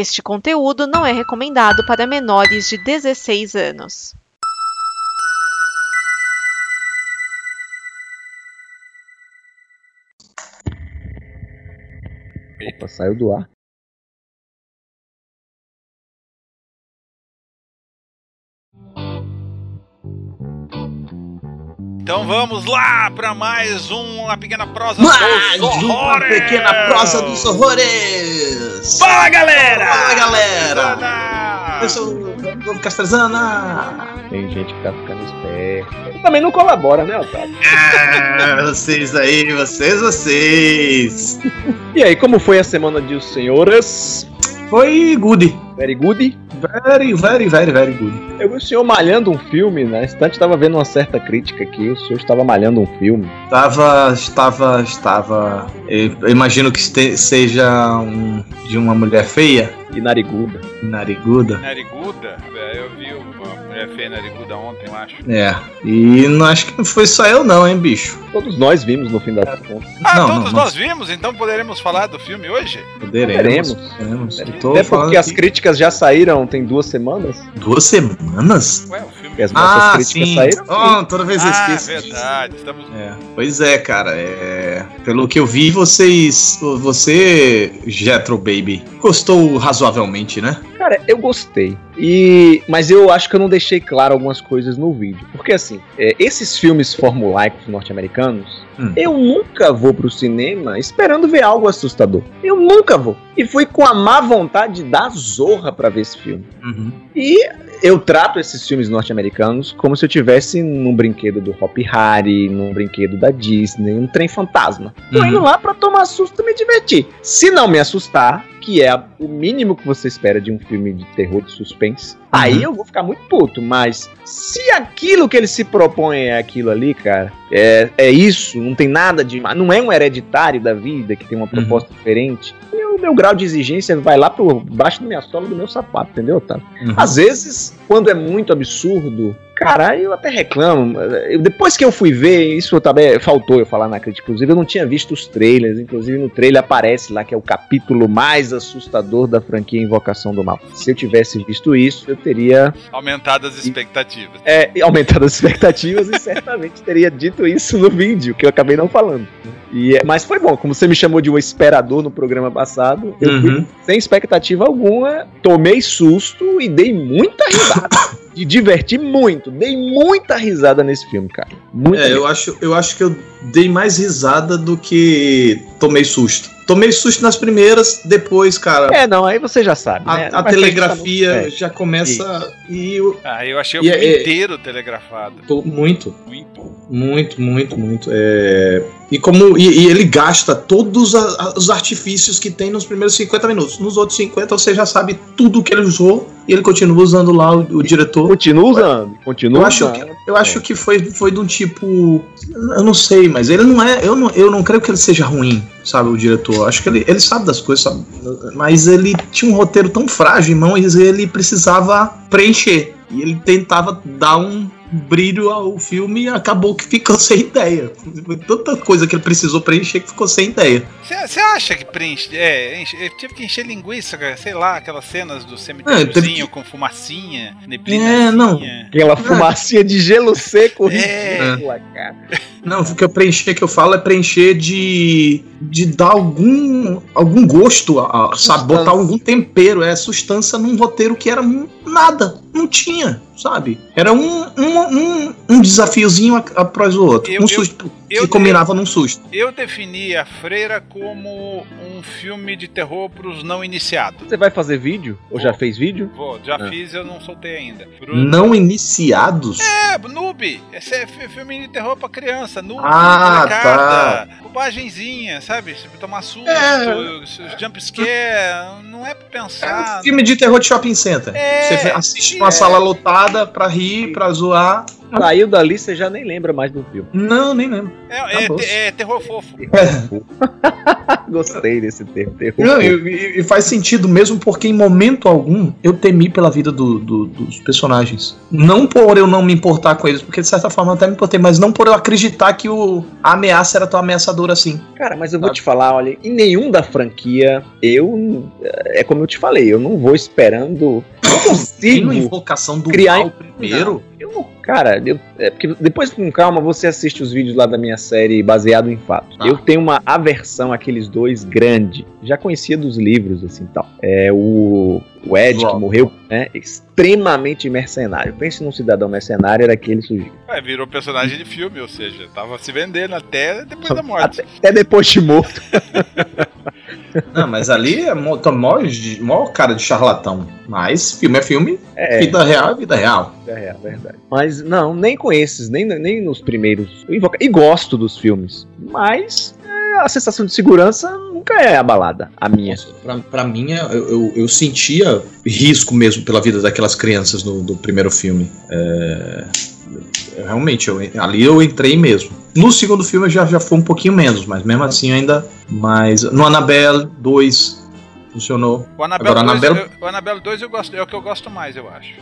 Este conteúdo não é recomendado para menores de 16 anos. Opa, saiu do ar. Então vamos lá para mais uma pequena prosa Mais dos uma horrores! pequena prosa dos horrores! Fala galera! Fala galera! Eu sou o Novo Castrezana! Tem gente que tá ficando esperta. Também não colabora, né, Otávio? Ah, vocês aí, vocês, vocês! E aí, como foi a semana de os senhores? Foi good! Very good? Very, very, very, very good. Eu vi o senhor malhando um filme, na instante tava vendo uma certa crítica aqui, o senhor estava malhando um filme. Estava, estava, estava. Eu imagino que este- seja um, de uma mulher feia, E nariguda. nariguda. Nariguda? É, Eu vi nariguda ontem, eu acho. É, e não acho que não foi só eu, não, hein, bicho? Todos nós vimos no fim das contas. Ah, Não, todos não, nós vimos, então poderemos falar do filme hoje? Poderemos. Poderemos. Até porque as críticas já saíram tem duas semanas. Duas semanas? Ué, o filme. E as nossas Ah, críticas sim. saíram. Oh, toda vez eu Ah, esqueço. disso. verdade. Estamos... É, pois é, cara. É, pelo que eu vi, vocês. Você, Jetro Baby, gostou razoavelmente, né? Cara, eu gostei. E mas eu acho que eu não deixei claro algumas coisas no vídeo. Porque assim, é, esses filmes formulaicos norte-americanos, Hum. eu nunca vou pro cinema esperando ver algo assustador. Eu nunca vou. E fui com a má vontade da zorra pra ver esse filme. Uhum. E eu trato esses filmes norte-americanos como se eu tivesse num brinquedo do Hop Harry, num brinquedo da Disney, um trem fantasma. Tô Uhum. indo lá pra tomar susto e me divertir. Se não me assustar, que é o mínimo que você espera de um filme de terror de suspense, aí eu vou ficar muito puto. Mas se aquilo que ele se propõe é aquilo ali, cara, é, é isso, não tem nada de. Não é um hereditário da vida que tem uma proposta diferente. O meu grau de exigência vai lá por baixo da minha sola do meu sapato, entendeu, tá? Uhum. Às vezes, quando é muito absurdo, cara, eu até reclamo. Eu- depois que eu fui ver, isso também faltou eu falar na crítica. Inclusive, eu não tinha visto os trailers. Inclusive, no trailer aparece lá que é o capítulo mais assustador da franquia Invocação do Mal. Se eu tivesse visto isso, eu teria Aumentado as expectativas. é, aumentado as expectativas e certamente teria dito isso no vídeo, que eu acabei não falando. E, é- mas foi bom, como você me chamou de um esperador no programa passado, eu fui Uhum. sem expectativa alguma, tomei susto e dei muita risada. Me diverti muito, dei muita risada nesse filme, cara. Muita É, eu acho, eu acho que eu dei mais risada do que tomei susto. Tomei susto nas primeiras, depois, cara, É, não, aí você já sabe. a, né? a telegrafia é. já começa e eu Ah, eu achei o E filme é- inteiro telegrafado. tô muito, Muito. muito, muito, muito. É... E como e, e ele gasta todos a- a- os artifícios que tem nos primeiros 50 minutos. Nos outros 50 você já sabe tudo que ele usou e ele continua usando lá o, o diretor. Continua usando, continua Eu acho usando. que, eu acho que foi, foi de um tipo. Eu não sei, mas ele não é. Eu não, eu não creio que ele seja ruim, sabe, o diretor. Eu Acho que ele, ele sabe das coisas, sabe? Mas ele tinha um roteiro tão frágil em mãos e ele precisava preencher. E ele tentava dar um brilho ao filme e acabou que ficou sem ideia. Foi Tanta coisa que ele precisou preencher que ficou sem ideia. Você acha que preenche. É, enche, eu tive que encher linguiça, cara, sei lá, aquelas cenas do É, cemitériozinho teve com fumacinha, neblina. É, não. Aquela fumacinha de gelo seco É. ridícula, cara. Não, o que eu preencher que eu falo é preencher de, de dar algum, algum gosto, a- sabe? Botar algum tempero, é sustância num roteiro que era um- nada, não tinha, sabe? Era um, um, um, um desafiozinho após o outro. Eu- um eu- eu- que combinava num susto. Eu defini a Freira como um filme de terror pros não iniciados. Você vai fazer vídeo? Ou já fez vídeo? Vou, já Ah. fiz, eu não soltei ainda. Pro- Não iniciados? É, noob. Esse é fi- filme de terror pra criança. Noob, Ah, molecada, bobagenzinha, sabe? Se tomar susto, É. os- os jump scare, não é pra É pensar. um filme de terror de shopping center. É, Você assiste é. uma sala lotada pra rir, pra zoar. Saiu dali, você já nem lembra mais do filme. Tá Não, nem lembro. É, é, é terror fofo. Gostei desse termo. terror Não, e, e- e faz sentido mesmo porque em momento algum eu temi pela vida do- do- dos personagens. Não por eu não me importar com eles, porque de certa forma eu até me importei, mas não por eu acreditar que o, a ameaça era tão ameaçadora assim. Cara, mas eu vou te falar, olha, em nenhum da franquia, eu. É como eu te falei, eu não vou esperando. Não Tem consigo uma invocação do criar- mal primeiro. Eu não, cara, eu, é porque depois com calma você assiste os vídeos lá da minha série baseado em fatos. Ah. Eu tenho uma aversão àqueles dois grande. Já conhecia dos livros assim, tal. É o o Ed que morreu, né? Extremamente mercenário. Pense num cidadão mercenário era aquele sujeito. É, virou personagem de filme, ou seja, tava se vendendo até depois da morte. Até, até depois de morto. Não, mas ali é mó, tá mó, de- mó cara de charlatão. Mas filme é filme, É, vida real é vida real. é, é verdade. Mas não, nem com esses, nem, nem nos primeiros. Eu invoco- E gosto dos filmes. Mas é, a sensação de segurança nunca é abalada. A minha. Pra, pra mim, é- eu, eu, eu sentia risco mesmo pela vida daquelas crianças no, do primeiro filme. É, eu- realmente, eu, ali eu entrei mesmo. No segundo filme já, já foi um pouquinho menos, mas mesmo assim ainda. Mas no Annabelle 2 funcionou. O Annabelle, Agora, 2, Annabelle- eu- o Annabelle 2 eu gosto, é o que eu gosto mais, eu acho.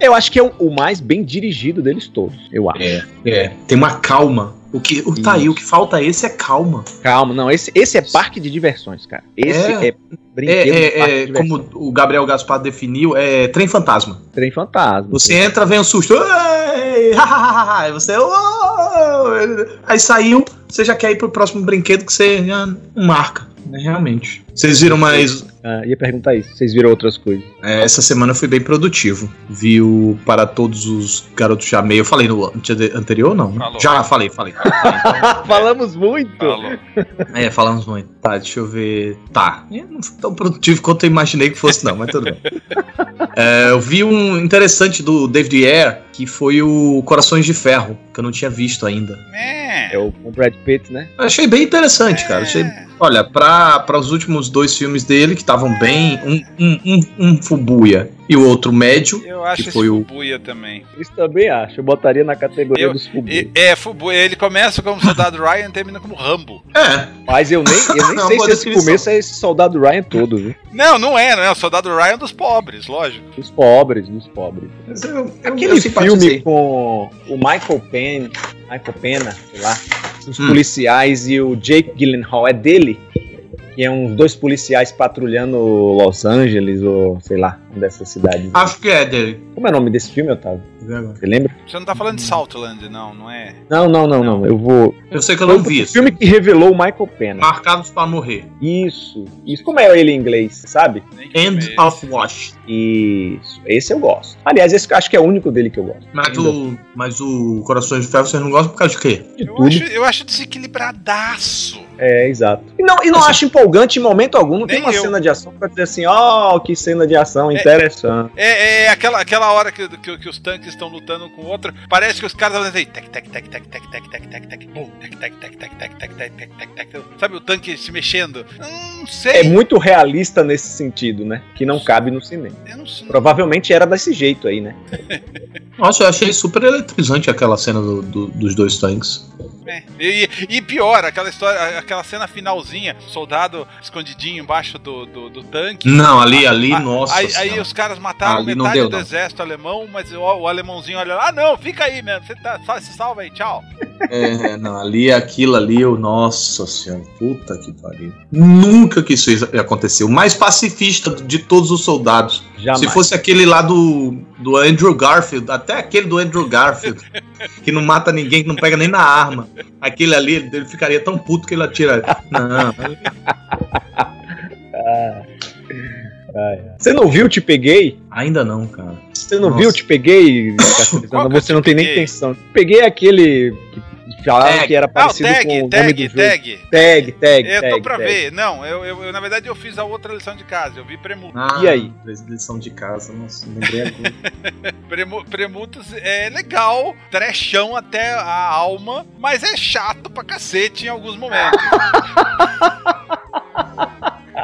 Eu acho que é o, o mais bem dirigido deles todos. Eu acho. É, é. Tem uma calma. O que, o, tá aí, o que falta esse é calma. Calma, não. Esse, esse é parque de diversões, cara. Esse É. é, brinquedo. É, é, parque é, como o Gabriel Gaspar definiu, é trem fantasma. Trem fantasma. Você entra, vem um susto. Aí você. Aí saiu, você já quer ir pro próximo brinquedo que você não marca. né, Realmente. Vocês viram mais. Ah, ia perguntar isso. Vocês viram outras coisas? é, essa semana eu fui bem produtivo. Vi o Para Todos os Garotos já meio. Eu falei no ante- anterior, não? Falou. Já falei, falei. Falamos muito. Falou. É, falamos muito. Tá, deixa eu ver. Tá. É, Não foi tão produtivo quanto eu imaginei que fosse, não, mas tudo bem. É, eu vi um interessante do David Ayer, que foi o Corações de Ferro, que eu não tinha visto ainda. É. É o o Brad Pitt, né? Eu achei bem interessante, cara. Achei, olha, para os últimos dois filmes dele, que estavam bem, um, um, um, um fubuia e o outro médio. Eu acho que esse foi o- Fubuia também. Isso também acho. Eu botaria na categoria Eu- dos fubus. E- é, Fubuia, ele começa como soldado Ryan e termina como Rambo. É, Mas eu nem, eu nem Uma sei se esse começo é esse soldado Ryan todo, viu? Não, não é, não é. O soldado Ryan dos pobres, lógico. Dos pobres, dos pobres. mas eu, eu, Aquele filme com o Michael Penn, Michael Pena, sei lá, os Hum. policiais e o Jake Gyllenhaal, é dele? Que é uns dois policiais patrulhando Los Angeles ou sei lá, dessas cidades. Acho que é dele. Como é o nome desse filme, Otávio? Você lembra? Você não tá falando de Southland, não, não é? Não, não, não, não. Eu vou. Eu sei que eu não vi isso. filme que revelou o Michael Pena. Marcados para morrer. Isso. Isso. Como é ele em inglês, sabe? É End of Watch. Isso. Esse eu gosto. Aliás, esse eu acho que é o único dele que eu gosto. Mas o, mas o Corações de Ferro vocês não gostam por causa de quê? De Eu tudo. acho, eu acho desequilibradaço. É, exato. E não, e não Assim- acho empolgante em momento algum. Não tem uma eu. cena de ação pra dizer assim, ó, que cena de ação interessante. É, é aquela, aquela hora que, que, que os tanques estão lutando com o outro, parece que os caras estão dizendo tec, tec, tec, tec, tec, tec, tec, tec, tec, bum, tec, tec, tec, tec, tec, tec, tec, tec, tec, tec. Sabe o tanque se mexendo? Hum, Não sei. É muito realista nesse sentido, né? Que não cabe no cinema. Eu não sei. Provavelmente era desse jeito aí, né? Nossa, eu achei super eletrizante aquela cena do- do- dos dois tanques. É. E, e pior, aquela história, aquela cena finalzinha, soldado escondidinho embaixo do, do, do tanque. Não, ali, ali, Ah, nossa. Aí, aí os caras mataram Ali metade deu, do não. exército alemão, mas o, o alemãozinho olha lá, ah não, fica aí mesmo, você tá, só se salva aí, tchau. É, não, ali, aquilo ali, eu, nossa senhora, puta que pariu. Nunca que isso ia acontecer. O mais pacifista de todos os soldados. Jamais. Se fosse aquele lá do, do Andrew Garfield, até aquele do Andrew Garfield, que não mata ninguém, que não pega nem na arma. Aquele ali, ele, ficaria tão puto que ele atira. Não, Você não viu Te Peguei? ainda não, cara. Você não Nossa. viu Te Peguei? É Você não Te tem nem intenção. Te Peguei é aquele que falaram Tag. que era Ah, o parecido com tag, o nome tag, do jogo. tag. Tag, tag, Eu tô tag, pra tag. ver. Não, eu, eu, eu, na verdade eu fiz a outra lição de casa, eu vi Premuto. Ah, E aí? Lição de casa, nossa, lembrei agora. Premu, Premutos é legal, trechão até a alma, mas é chato pra cacete em alguns momentos.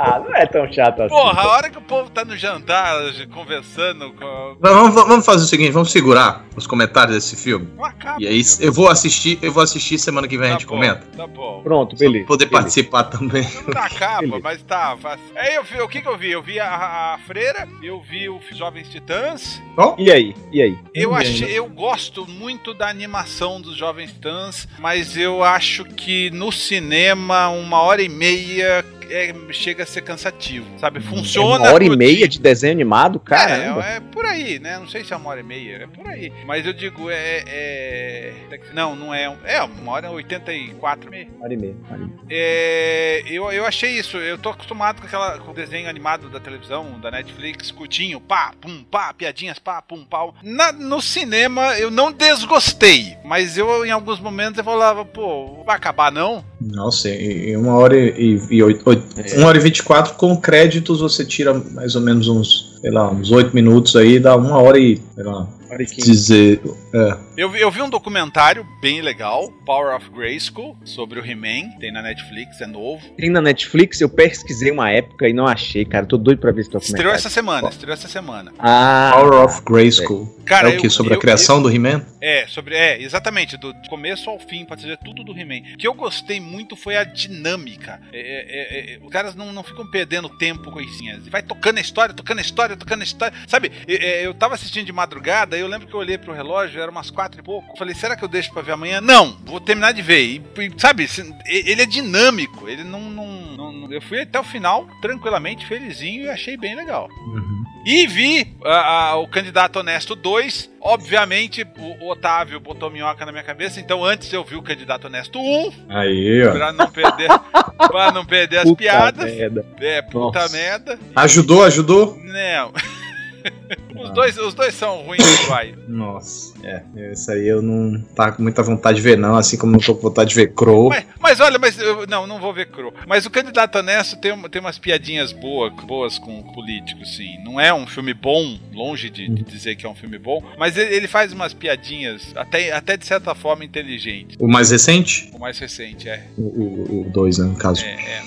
Ah, não é tão chato assim. Porra, a hora que o povo tá no jantar, conversando com. Vamos, vamos fazer o seguinte, vamos segurar os comentários desse filme. Acaba. E aí eu vou assistir, eu vou assistir semana que vem a gente bom, comenta. Tá bom. Pronto, beleza. Poder beleza. participar também. Não acaba, Beleza. mas tá. faz- Aí eu vi, o que que eu vi? Eu vi a, a Freira, eu vi o Jovens Titãs. E aí? E aí? Eu achei, eu gosto muito da animação dos Jovens Titãs, mas eu acho que no cinema uma hora e meia é, chega a ser cansativo, sabe? Funciona. É uma hora e meia dia- de desenho animado, caramba. É, é por aí, né? Não sei se é uma hora e meia, é por aí. Mas eu digo, é. é- Não, não é. É uma hora e 84 meia. Uma hora e meia. uma hora e meia. É, eu, eu achei isso. Eu tô acostumado com aquela com o desenho animado da televisão, da Netflix, curtinho, pá, pum, pá, piadinhas, pá, pum, pau. Na- no cinema eu não desgostei, mas eu em alguns momentos eu falava, pô, vai acabar não? Nossa, e e uma hora e, e oito, oito- uma hora e vinte e quatro com créditos você tira mais ou menos uns, sei lá, uns oito minutos aí, dá uma hora e, sei lá, hora e quinze. dizer, é, Eu, vi- eu vi um documentário bem legal, Power of Grayskull, sobre o He-Man, tem na Netflix, é novo. Tem na Netflix, eu pesquisei uma época e não achei, cara. Tô doido pra ver esse documentário. Estreou essa semana, estreou essa semana. Ah, Power of Grayskull. Cara, é o que? eu- Sobre eu- a criação do He-Man? É, sobre. É, exatamente, do começo ao fim, pode dizer tudo do He-Man. O que eu gostei muito foi a dinâmica. É, é, é, é, os caras não, não ficam perdendo tempo com coisinhas. Vai tocando a história, tocando a história, tocando a história. Sabe, é, é, eu tava assistindo de madrugada, eu lembro que eu olhei pro relógio, era umas quatro e pouco. Falei, será que eu deixo pra ver amanhã? Não, vou terminar de ver. E, sabe, ele é dinâmico, ele não, não, não- não- Eu fui até o final, tranquilamente, felizinho, e achei bem legal. Uhum. E vi a- a- o candidato honesto 2. Obviamente, o, o Otávio botou minhoca na minha cabeça, então antes eu vi o candidato honesto 1, Aí, ó. pra não perder, pra não perder as puta piadas. merda. É, puta Nossa. merda. Ajudou, ajudou? Não. Os dois, os dois são ruins, vai. Nossa, é, isso aí eu não tá com muita vontade de ver, não, assim como não tô com vontade de ver Crow. Mas, mas olha, mas eu, não, não vou ver Crow. Mas o candidato honesto tem, tem umas piadinhas boas, boas com políticos, sim. Não é um filme bom, longe de, de dizer que é um filme bom, mas ele, ele faz umas piadinhas, até, até de certa forma inteligentes. O mais recente? O mais recente, é. O 2, né, no caso. É, é.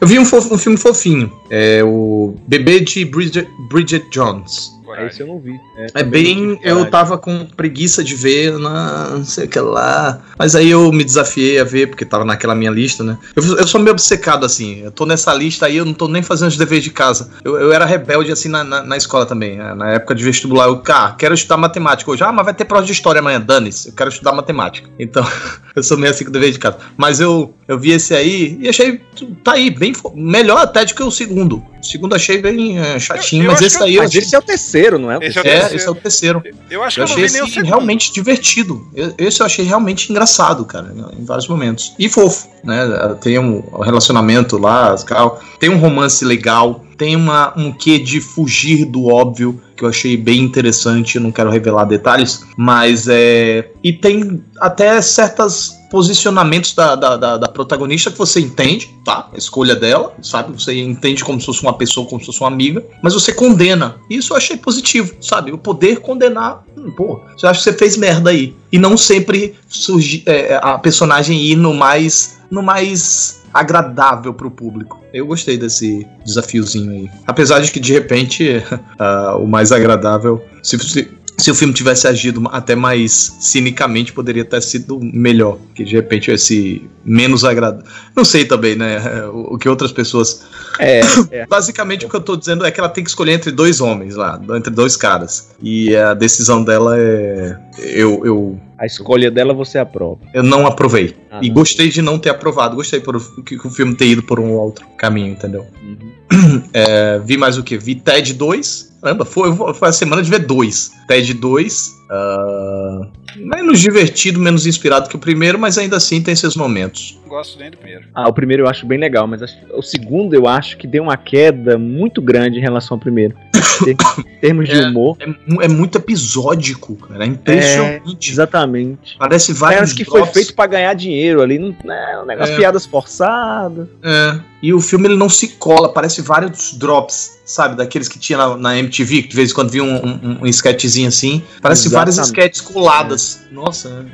Eu vi um, fofo- um filme fofinho. É o Bebê de Bridget, Bridget Jones. Coragem. Esse eu não vi. É bem. Eu tava com preguiça de ver, na- não sei o que lá. Mas aí eu me desafiei a ver, porque tava naquela minha lista, né? Eu, eu sou meio obcecado, assim. Eu tô nessa lista aí, eu não tô nem fazendo os deveres de casa. Eu, eu era rebelde, assim, na, na, na escola também. né? Na época de vestibular, eu, cara, quero estudar matemática hoje. Ah, mas vai ter prova de história amanhã, dane-se. Eu quero estudar matemática. Então, eu sou meio assim com o dever de casa. Mas eu, eu vi esse aí e achei. Tá aí, bem. Melhor até do que o segundo. O segundo achei bem é, chatinho, Eu- eu mas esse aí eu Mas achei. esse é o terceiro, não é? o Esse é o É, terceiro. esse é o terceiro. Eu acho Eu que eu achei não vi nem o esse realmente divertido. Eu- Esse eu achei realmente engraçado, cara, em vários momentos. E fofo, né? Tem um relacionamento lá, tem um romance legal, tem uma, um quê de fugir do óbvio, que eu achei bem interessante, não quero revelar detalhes, mas é. E tem até certos posicionamentos da, da, da- da protagonista que você entende, tá? A escolha dela, sabe? Você entende como se fosse uma pessoa, como se fosse uma amiga, mas você condena. Isso eu achei positivo, sabe? O poder condenar, hum, pô, você acha que você fez merda aí. E não sempre surgir é, a personagem ir no mais. no mais agradável pro público. Eu gostei desse desafiozinho aí. Apesar de que de repente ah, o mais agradável. Se, se, se o filme tivesse agido até mais cinicamente, poderia ter sido melhor. Que de repente esse menos agradável. Não sei também, né? O, o que outras pessoas. É, é. Basicamente o que eu tô dizendo é que ela tem que escolher entre dois homens lá, entre dois caras. E a decisão dela é. Eu, eu, A escolha dela você aprova. eu não aprovei. Ah, e não. gostei de não ter aprovado. Gostei por que, que o filme ter ido por um outro caminho, entendeu? Uhum. É, vi mais o que? Vi Ted 2. Caramba, foi, foi a semana de ver dois. Ted 2. ah, menos divertido, menos inspirado que o primeiro, mas ainda assim tem seus momentos. Não gosto nem do primeiro. Ah, o primeiro eu acho bem legal, mas acho- o segundo eu acho que deu uma queda muito grande em relação ao primeiro. em termos de É. humor. É, é muito episódico, cara. É impressionante. Exatamente. Parece vários Parece que foi drops. feito pra ganhar dinheiro ali. Não, né, um negócio, É. piadas forçadas. É, e o filme ele não se cola, parece vários drops. Sabe? Daqueles que tinha na, na MTV, que de vez em quando via um, um, um sketchzinho assim. Parece várias Exatamente. sketches coladas. Nossa.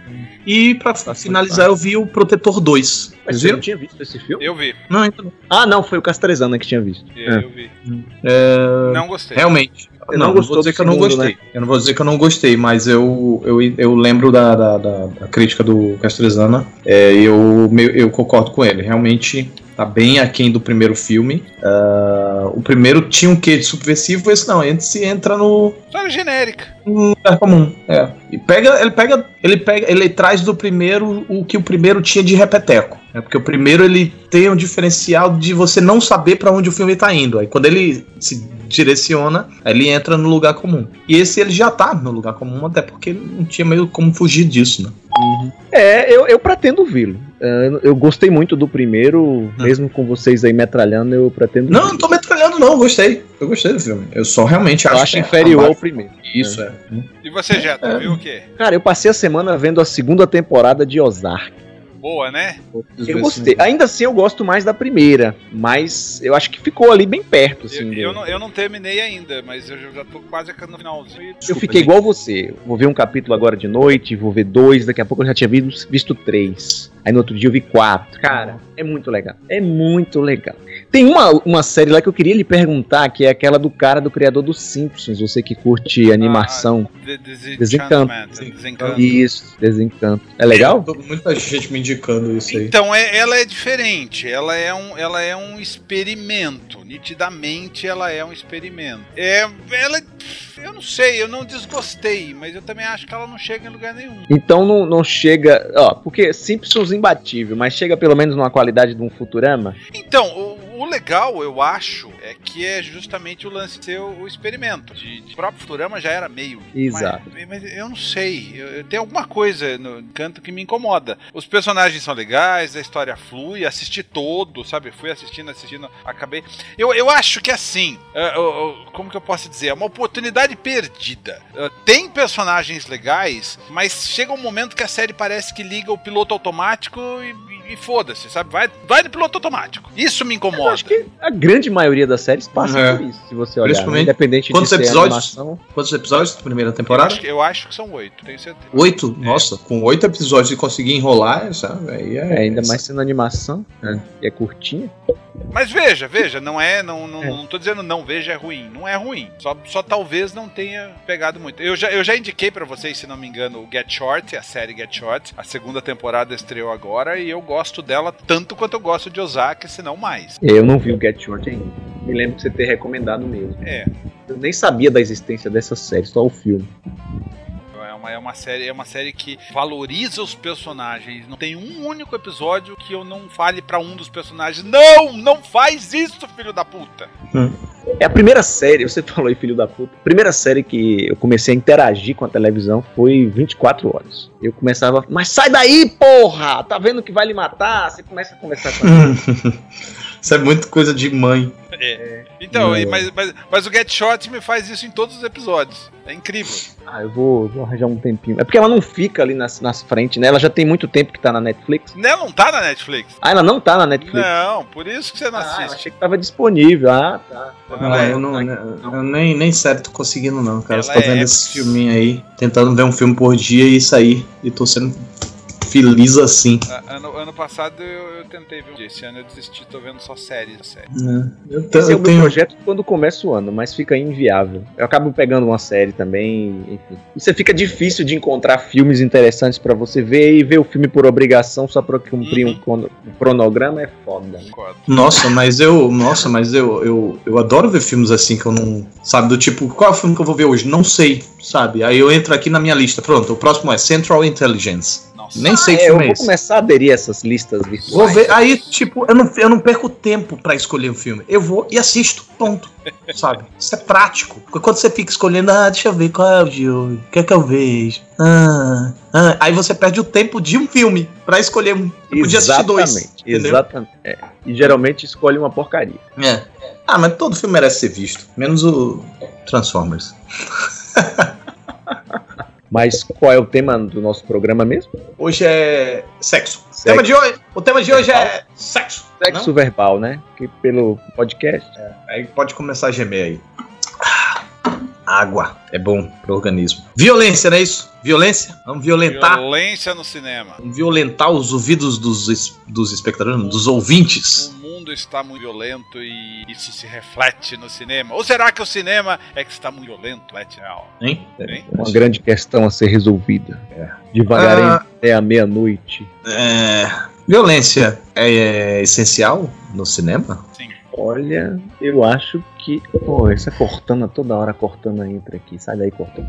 E pra finalizar, eu vi o Protetor 2. Mas Vocês você não viram? tinha visto esse filme? Eu vi, Não, não. Ah, não, foi o Castrezana que tinha visto. eu, É. eu vi. É, Não gostei. Realmente. Você não, não vou dizer que eu não segundo, gostei. né? Eu não vou dizer que eu não gostei, mas eu, eu, eu lembro da, da, da- da crítica do Castrezana é, e eu, eu concordo com ele. Realmente tá bem aquém do primeiro filme. Ah, o primeiro tinha um quê de subversivo, esse não. Entra no, História genérica. Lugar comum. É. E pega, ele pega, ele pega, ele traz do primeiro o que o primeiro tinha de repeteco. É porque o primeiro ele tem um diferencial de você não saber pra onde o filme tá indo. Aí quando ele se direciona, ele entra no lugar comum. E esse ele já tá no lugar comum, até porque não tinha meio como fugir disso, né? É, eu, eu pretendo vê-lo. É, eu gostei muito do primeiro, mesmo com vocês aí metralhando, eu pretendo Não, não tô metralhando, não. Eu gostei. Eu gostei do filme. Eu só realmente Eu acho, acho que é inferior ao primeiro. Isso, é. E você, Jeto, viu o quê? Cara, eu passei a semana vendo a segunda temporada de Ozark. Boa, né? Eu gostei. Ainda assim, eu gosto mais da primeira, mas eu acho que ficou ali bem perto, assim. Eu, eu não, eu não terminei ainda, mas eu já tô quase no finalzinho. Eu fiquei igual você. Vou ver um capítulo agora de noite, vou ver dois, daqui a pouco eu já tinha visto, visto três. Aí no outro dia eu vi quatro. Cara, é muito legal. É muito legal. Tem uma, uma série lá que eu queria lhe perguntar, que é aquela do cara do criador dos Simpsons, você que curte animação. De- Desencanto. Desencanto. Desencanto. Isso, Desencanto. É legal? Tô- Muita gente me indicando isso aí. Então, é- ela é diferente. Ela é, um, ela é um experimento. Nitidamente, ela é um experimento. É, ela, eu não sei, eu não desgostei, mas eu também acho que ela não chega em lugar nenhum. Então não, não chega. Ó, porque Simpsons imbatível, mas chega pelo menos numa qualidade de um Futurama. Então, o, o legal, eu acho, é que é justamente o lance ser o, o experimento. De, de- o próprio Futurama já era meio. Exato. Mas, mas eu não sei. Eu, eu- tem alguma coisa no canto que me incomoda. Os personagens são legais, a história flui, assisti todo, sabe? Fui assistindo, assistindo, acabei. Eu, eu acho que assim, é, é, é, como que eu posso dizer? É uma oportunidade perdida. É, tem personagens legais, mas chega um momento que a série parece que liga o piloto automático e, e- foda-se, sabe? Vai, vai no piloto automático. Isso me Eu incomoda. acho que a grande maioria das séries passa É. por isso, se você olhar. Principalmente- né? Independente Quantos de ser episódios? animação. Quantos episódios da primeira Eu temporada? acho, que- eu acho que são oito, tenho certeza. Oito? Nossa, com oito episódios e conseguir enrolar, sabe? Aí é, É, ainda mais sendo animação, né? E é curtinha. Mas veja, veja, não é, não, não, É. não tô dizendo não, veja é ruim, não é ruim, só, só talvez não tenha pegado muito. Eu já, eu já indiquei pra vocês, se não me engano, o Get Short, a série Get Short, a segunda temporada estreou agora e eu gosto dela tanto quanto eu gosto de Ozaki, se não mais. Eu não vi o Get Short ainda. Me lembro de você ter recomendado mesmo. É, Eu nem sabia da existência dessa série, só o filme. É uma, é série, é uma série que valoriza os personagens. Não tem um único episódio que eu não fale pra um dos personagens, não, não faz isso, filho da puta. É a primeira série, você falou aí, filho da puta. A primeira série que eu comecei a interagir com a televisão foi 24 horas. Eu começava, mas sai daí, porra! Tá vendo que vai lhe matar? Você começa a conversar com ela. Isso é muito coisa de mãe. Então, É. mas, mas, mas o Get Short me faz isso em todos os episódios. É incrível. Ah, eu vou, vou arranjar um tempinho. É porque ela não fica ali nas, nas frentes, né? Ela já tem muito tempo que tá na Netflix. Ela não tá na Netflix. Ah, ela não tá na Netflix. Não, por isso que você não Ah, eu assiste. achei que tava disponível. Ah, tá. Não, é, eu, não, eu nem, nem sério tô conseguindo, não, cara. Ela Você tá vendo é- esse filminho aí, tentando ver um filme por dia e sair. E tô sendo feliz assim. Ano, ano passado eu, eu tentei ver um dia. Esse ano eu desisti, tô vendo só séries. Eu, é eu o meu tenho. projeto quando começa o ano, mas fica inviável. Eu acabo pegando uma série também, enfim. Você fica difícil de encontrar filmes interessantes pra você ver e ver o filme por obrigação só pra cumprir Uhum. um, crono- um cronograma é foda. né? Nossa, mas eu. Nossa, mas eu, eu, eu adoro ver filmes assim que eu não. Sabe, do tipo, qual é o filme que eu vou ver hoje? Não sei, sabe? Aí eu entro aqui na minha lista. Pronto, o próximo é Central Intelligence. Nossa. Nem sei que É, eu filme é vou esse. começar a aderir a essas listas virtuais. Vou ver. Aí, tipo, eu não, eu não perco tempo pra escolher um filme. Eu vou e assisto. Ponto. Sabe? Isso é prático. Porque quando você fica escolhendo, ah, deixa eu ver qual é o de hoje. O que é que eu vejo? Ah, ah. Aí você perde o tempo de um filme pra escolher um. Eu podia assistir dois. Entendeu? exatamente. É. E geralmente escolhe uma porcaria. É. Ah, mas todo filme merece ser visto. Menos o Transformers. Mas qual é o tema do nosso programa mesmo? Hoje é sexo. O tema de hoje, o tema de hoje é sexo. Sexo não? verbal, né? Que pelo podcast. Aí pode começar a gemer aí. Água é bom pro organismo. Violência, não é isso? Violência? Vamos violentar. Violência no cinema. Vamos violentar os ouvidos dos, dos espectadores, dos ouvintes. O mundo está muito violento e isso se reflete no cinema. Ou será que o cinema é que está muito violento? Não. Hein? Hein? Uma grande questão a ser resolvida. Devagarinho Ah. até a meia-noite. É, violência é, é essencial no cinema? Sim. Olha, eu acho que. Pô, essa cortana toda hora cortando entra aqui. Sai daí cortando.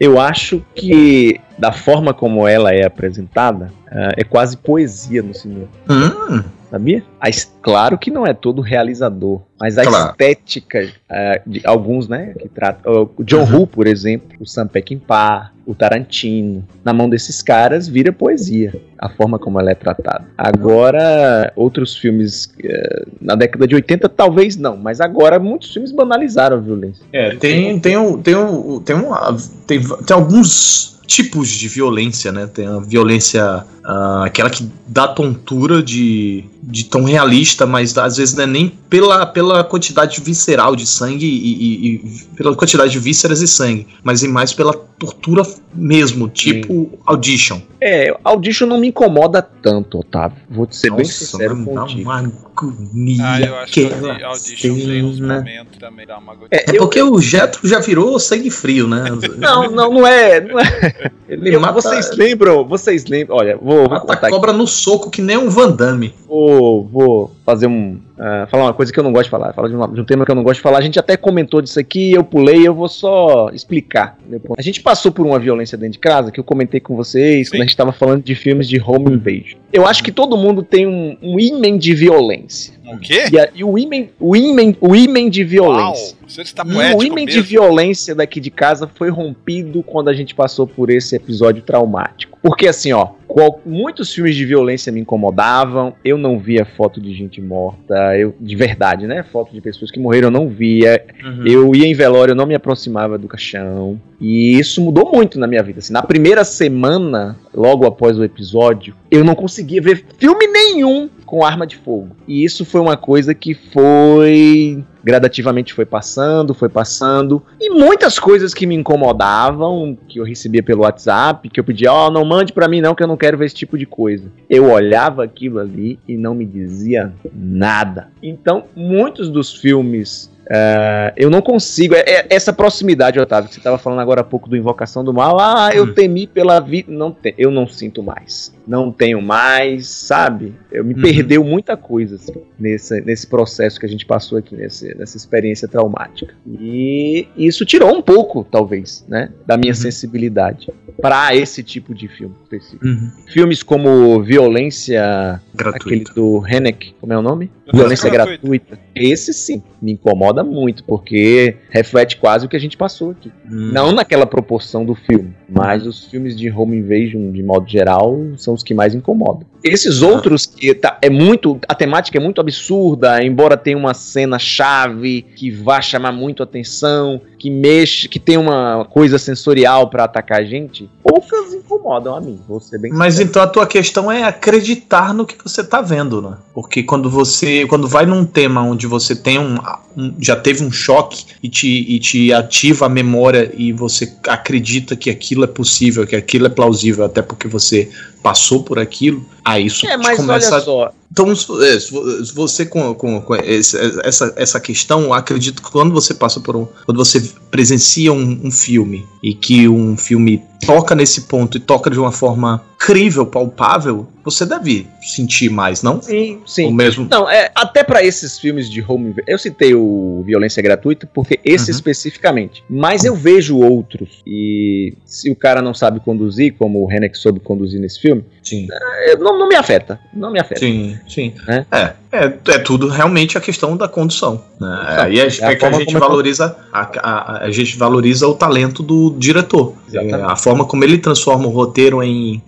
Eu acho que, da forma como ela é apresentada, ah, é quase poesia no cinema. Hum, Sabia? A es- claro que não é todo realizador, mas a Claro. estética ah, de alguns, né, que tratam. O John Uhum. Woo, por exemplo, o Sam Peckinpah, o Tarantino, na mão desses caras vira poesia, a forma como ela é tratada. Agora, outros filmes eh, na década de 80 talvez não, mas agora muitos filmes banalizaram a violência. é, tem, tem, um, tem, um, tem, uma, tem, tem alguns tipos de violência, né? Tem a violência, ah, aquela que dá tontura de, de tão realista, mas às vezes não é nem pela, pela quantidade visceral de sangue e, e- e pela quantidade de vísceras e sangue, mas é mais pela tortura mesmo, tipo Audition. É, Audition não me incomoda tanto, Otávio. Vou te ser bem Nossa, sincero mas dá contigo. uma agonia. Ah, eu acho que aquela Audition tem uns momentos também dá uma gotinha. É, É porque o Jetro já virou sangue frio, né? Não, não, não é. Não é. Ele Eu- mata, vocês lembram? Vocês lembram? Olha, vou, vou mata contar a aqui. cobra no soco que nem um Van Damme. Vou, vou fazer um. Ah, falar uma coisa que eu não gosto de falar. Falar de, uma- de um tema que eu não gosto de falar. A gente até comentou disso aqui, eu pulei, eu vou só explicar. A gente passou por uma violência dentro de casa que eu comentei com vocês quando a gente estava falando de filmes de home invasion. Eu acho que todo mundo tem um, um de violência. O quê? E, a- e o imen, o imen, o imen de Uau! violência. Você está E o poético ímã de mesmo. violência daqui de casa foi rompido quando a gente passou por esse episódio traumático. Porque assim, ó, qual- muitos filmes de violência me incomodavam, eu não via foto de gente morta, eu de verdade, né? Foto de pessoas que morreram eu não via. Eu ia em velório, eu não me aproximava do caixão. E isso mudou muito na minha vida. Assim, na primeira semana, logo após o episódio, eu não conseguia ver filme nenhum com arma de fogo. E isso foi uma coisa que foi gradativamente foi passando, foi passando. E muitas coisas que me incomodavam, que eu recebia pelo WhatsApp, que eu pedia, ó, não mande pra mim não, que eu não quero ver esse tipo de coisa. Eu olhava aquilo ali e não me dizia nada. Então, muitos dos filmes é, eu não consigo. é- é essa proximidade, Otávio, que você estava falando agora há pouco do Invocação do Mal. Ah, eu Hum. temi pela vida. Não te- eu não sinto mais. Não tenho mais, sabe? Eu me Uhum. perdeu muita coisa assim, nesse, nesse processo que a gente passou aqui, nesse, nessa experiência traumática. E isso tirou um pouco, talvez, né? Da minha Uhum. sensibilidade para esse tipo de filme. Uhum. Filmes como Violência, aquele Gratuito. do Henneck, como é o nome? Violência Violência gratuita. gratuita. Esse sim, me incomoda muito, porque reflete quase o que a gente passou aqui. Hum. Não naquela proporção do filme, mas os filmes de home invasion, de modo geral, são os que mais incomodam. Esses outros que tá, é muito. A temática é muito absurda, embora tenha uma cena chave que vá chamar muito atenção, que mexe, que tem uma coisa sensorial pra atacar a gente, poucas incomodam a mim, vou ser bem Mas sincero. então a tua questão é acreditar no que você tá vendo, né? Porque quando você. Quando vai num tema onde você tem um. um- já teve um choque e te, e te ativa a memória e você acredita que aquilo é possível, que aquilo é plausível, até porque você passou por aquilo, aí isso É, mas começa olha só, Então, se é, se vo- se você com, com, com esse- essa, essa questão, acredito que quando você passa por um. Quando você presencia um, um filme e que um filme toca nesse ponto e toca de uma forma crível, palpável, você deve sentir mais, não? sim, O sim. mesmo. Não, é, até pra esses filmes de home eu citei o Violência Gratuita porque esse Uhum. especificamente, mas eu vejo outros e se o cara não sabe conduzir, como o Henneck soube conduzir nesse filme, Sim. é, não, não me afeta, não me afeta. Sim, sim. Né? É, é, é tudo realmente a questão da condução. Né? Aí é, É a é que a gente é valoriza a, a, a gente valoriza o talento do diretor. É, a forma como ele transforma o roteiro em,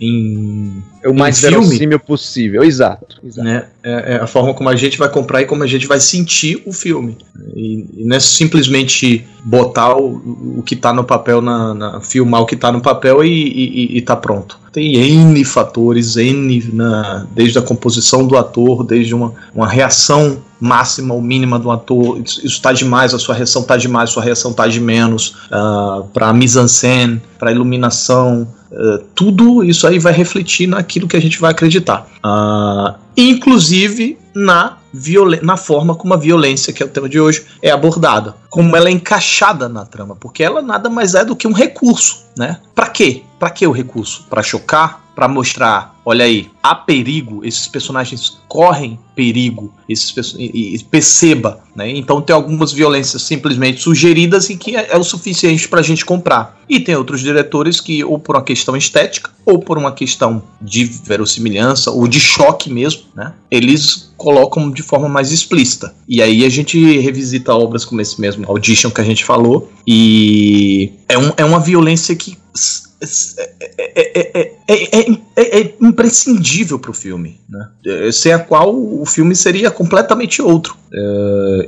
em É o mais filme? verossímil possível. Exato. exato. né? É, é a forma como a gente vai comprar e como a gente vai sentir o filme. E, e não é simplesmente botar o, o que tá no papel, na, na- filmar o que tá no papel e, e, e tá pronto. Tem N fatores, N na, desde a composição do ator, desde uma, uma reação máxima ou mínima do ator. Isso, isso tá demais, a sua reação tá demais, a sua reação tá de menos. Uh, para mise-en-scène, para iluminação, Uh, tudo isso aí vai refletir naquilo que a gente vai acreditar. Uh, inclusive na, na forma como a violência, que é o tema de hoje, é abordada. Como ela é encaixada na trama. Porque ela nada mais é do que um recurso. Né? Para quê? Para que o recurso? Para chocar? Para mostrar, olha aí, há perigo, esses personagens correm perigo, esses e, e perceba, né? Então tem algumas violências simplesmente sugeridas e que é, é o suficiente pra gente comprar. E tem outros diretores que, ou por uma questão estética, ou por uma questão de verossimilhança, ou de choque mesmo, né? Eles colocam de forma mais explícita. E aí a gente revisita obras como esse mesmo Audition que a gente falou, e é, um, é uma violência que é, é, é, é, é- é- é imprescindível pro filme, né? Sem a qual o filme seria completamente outro.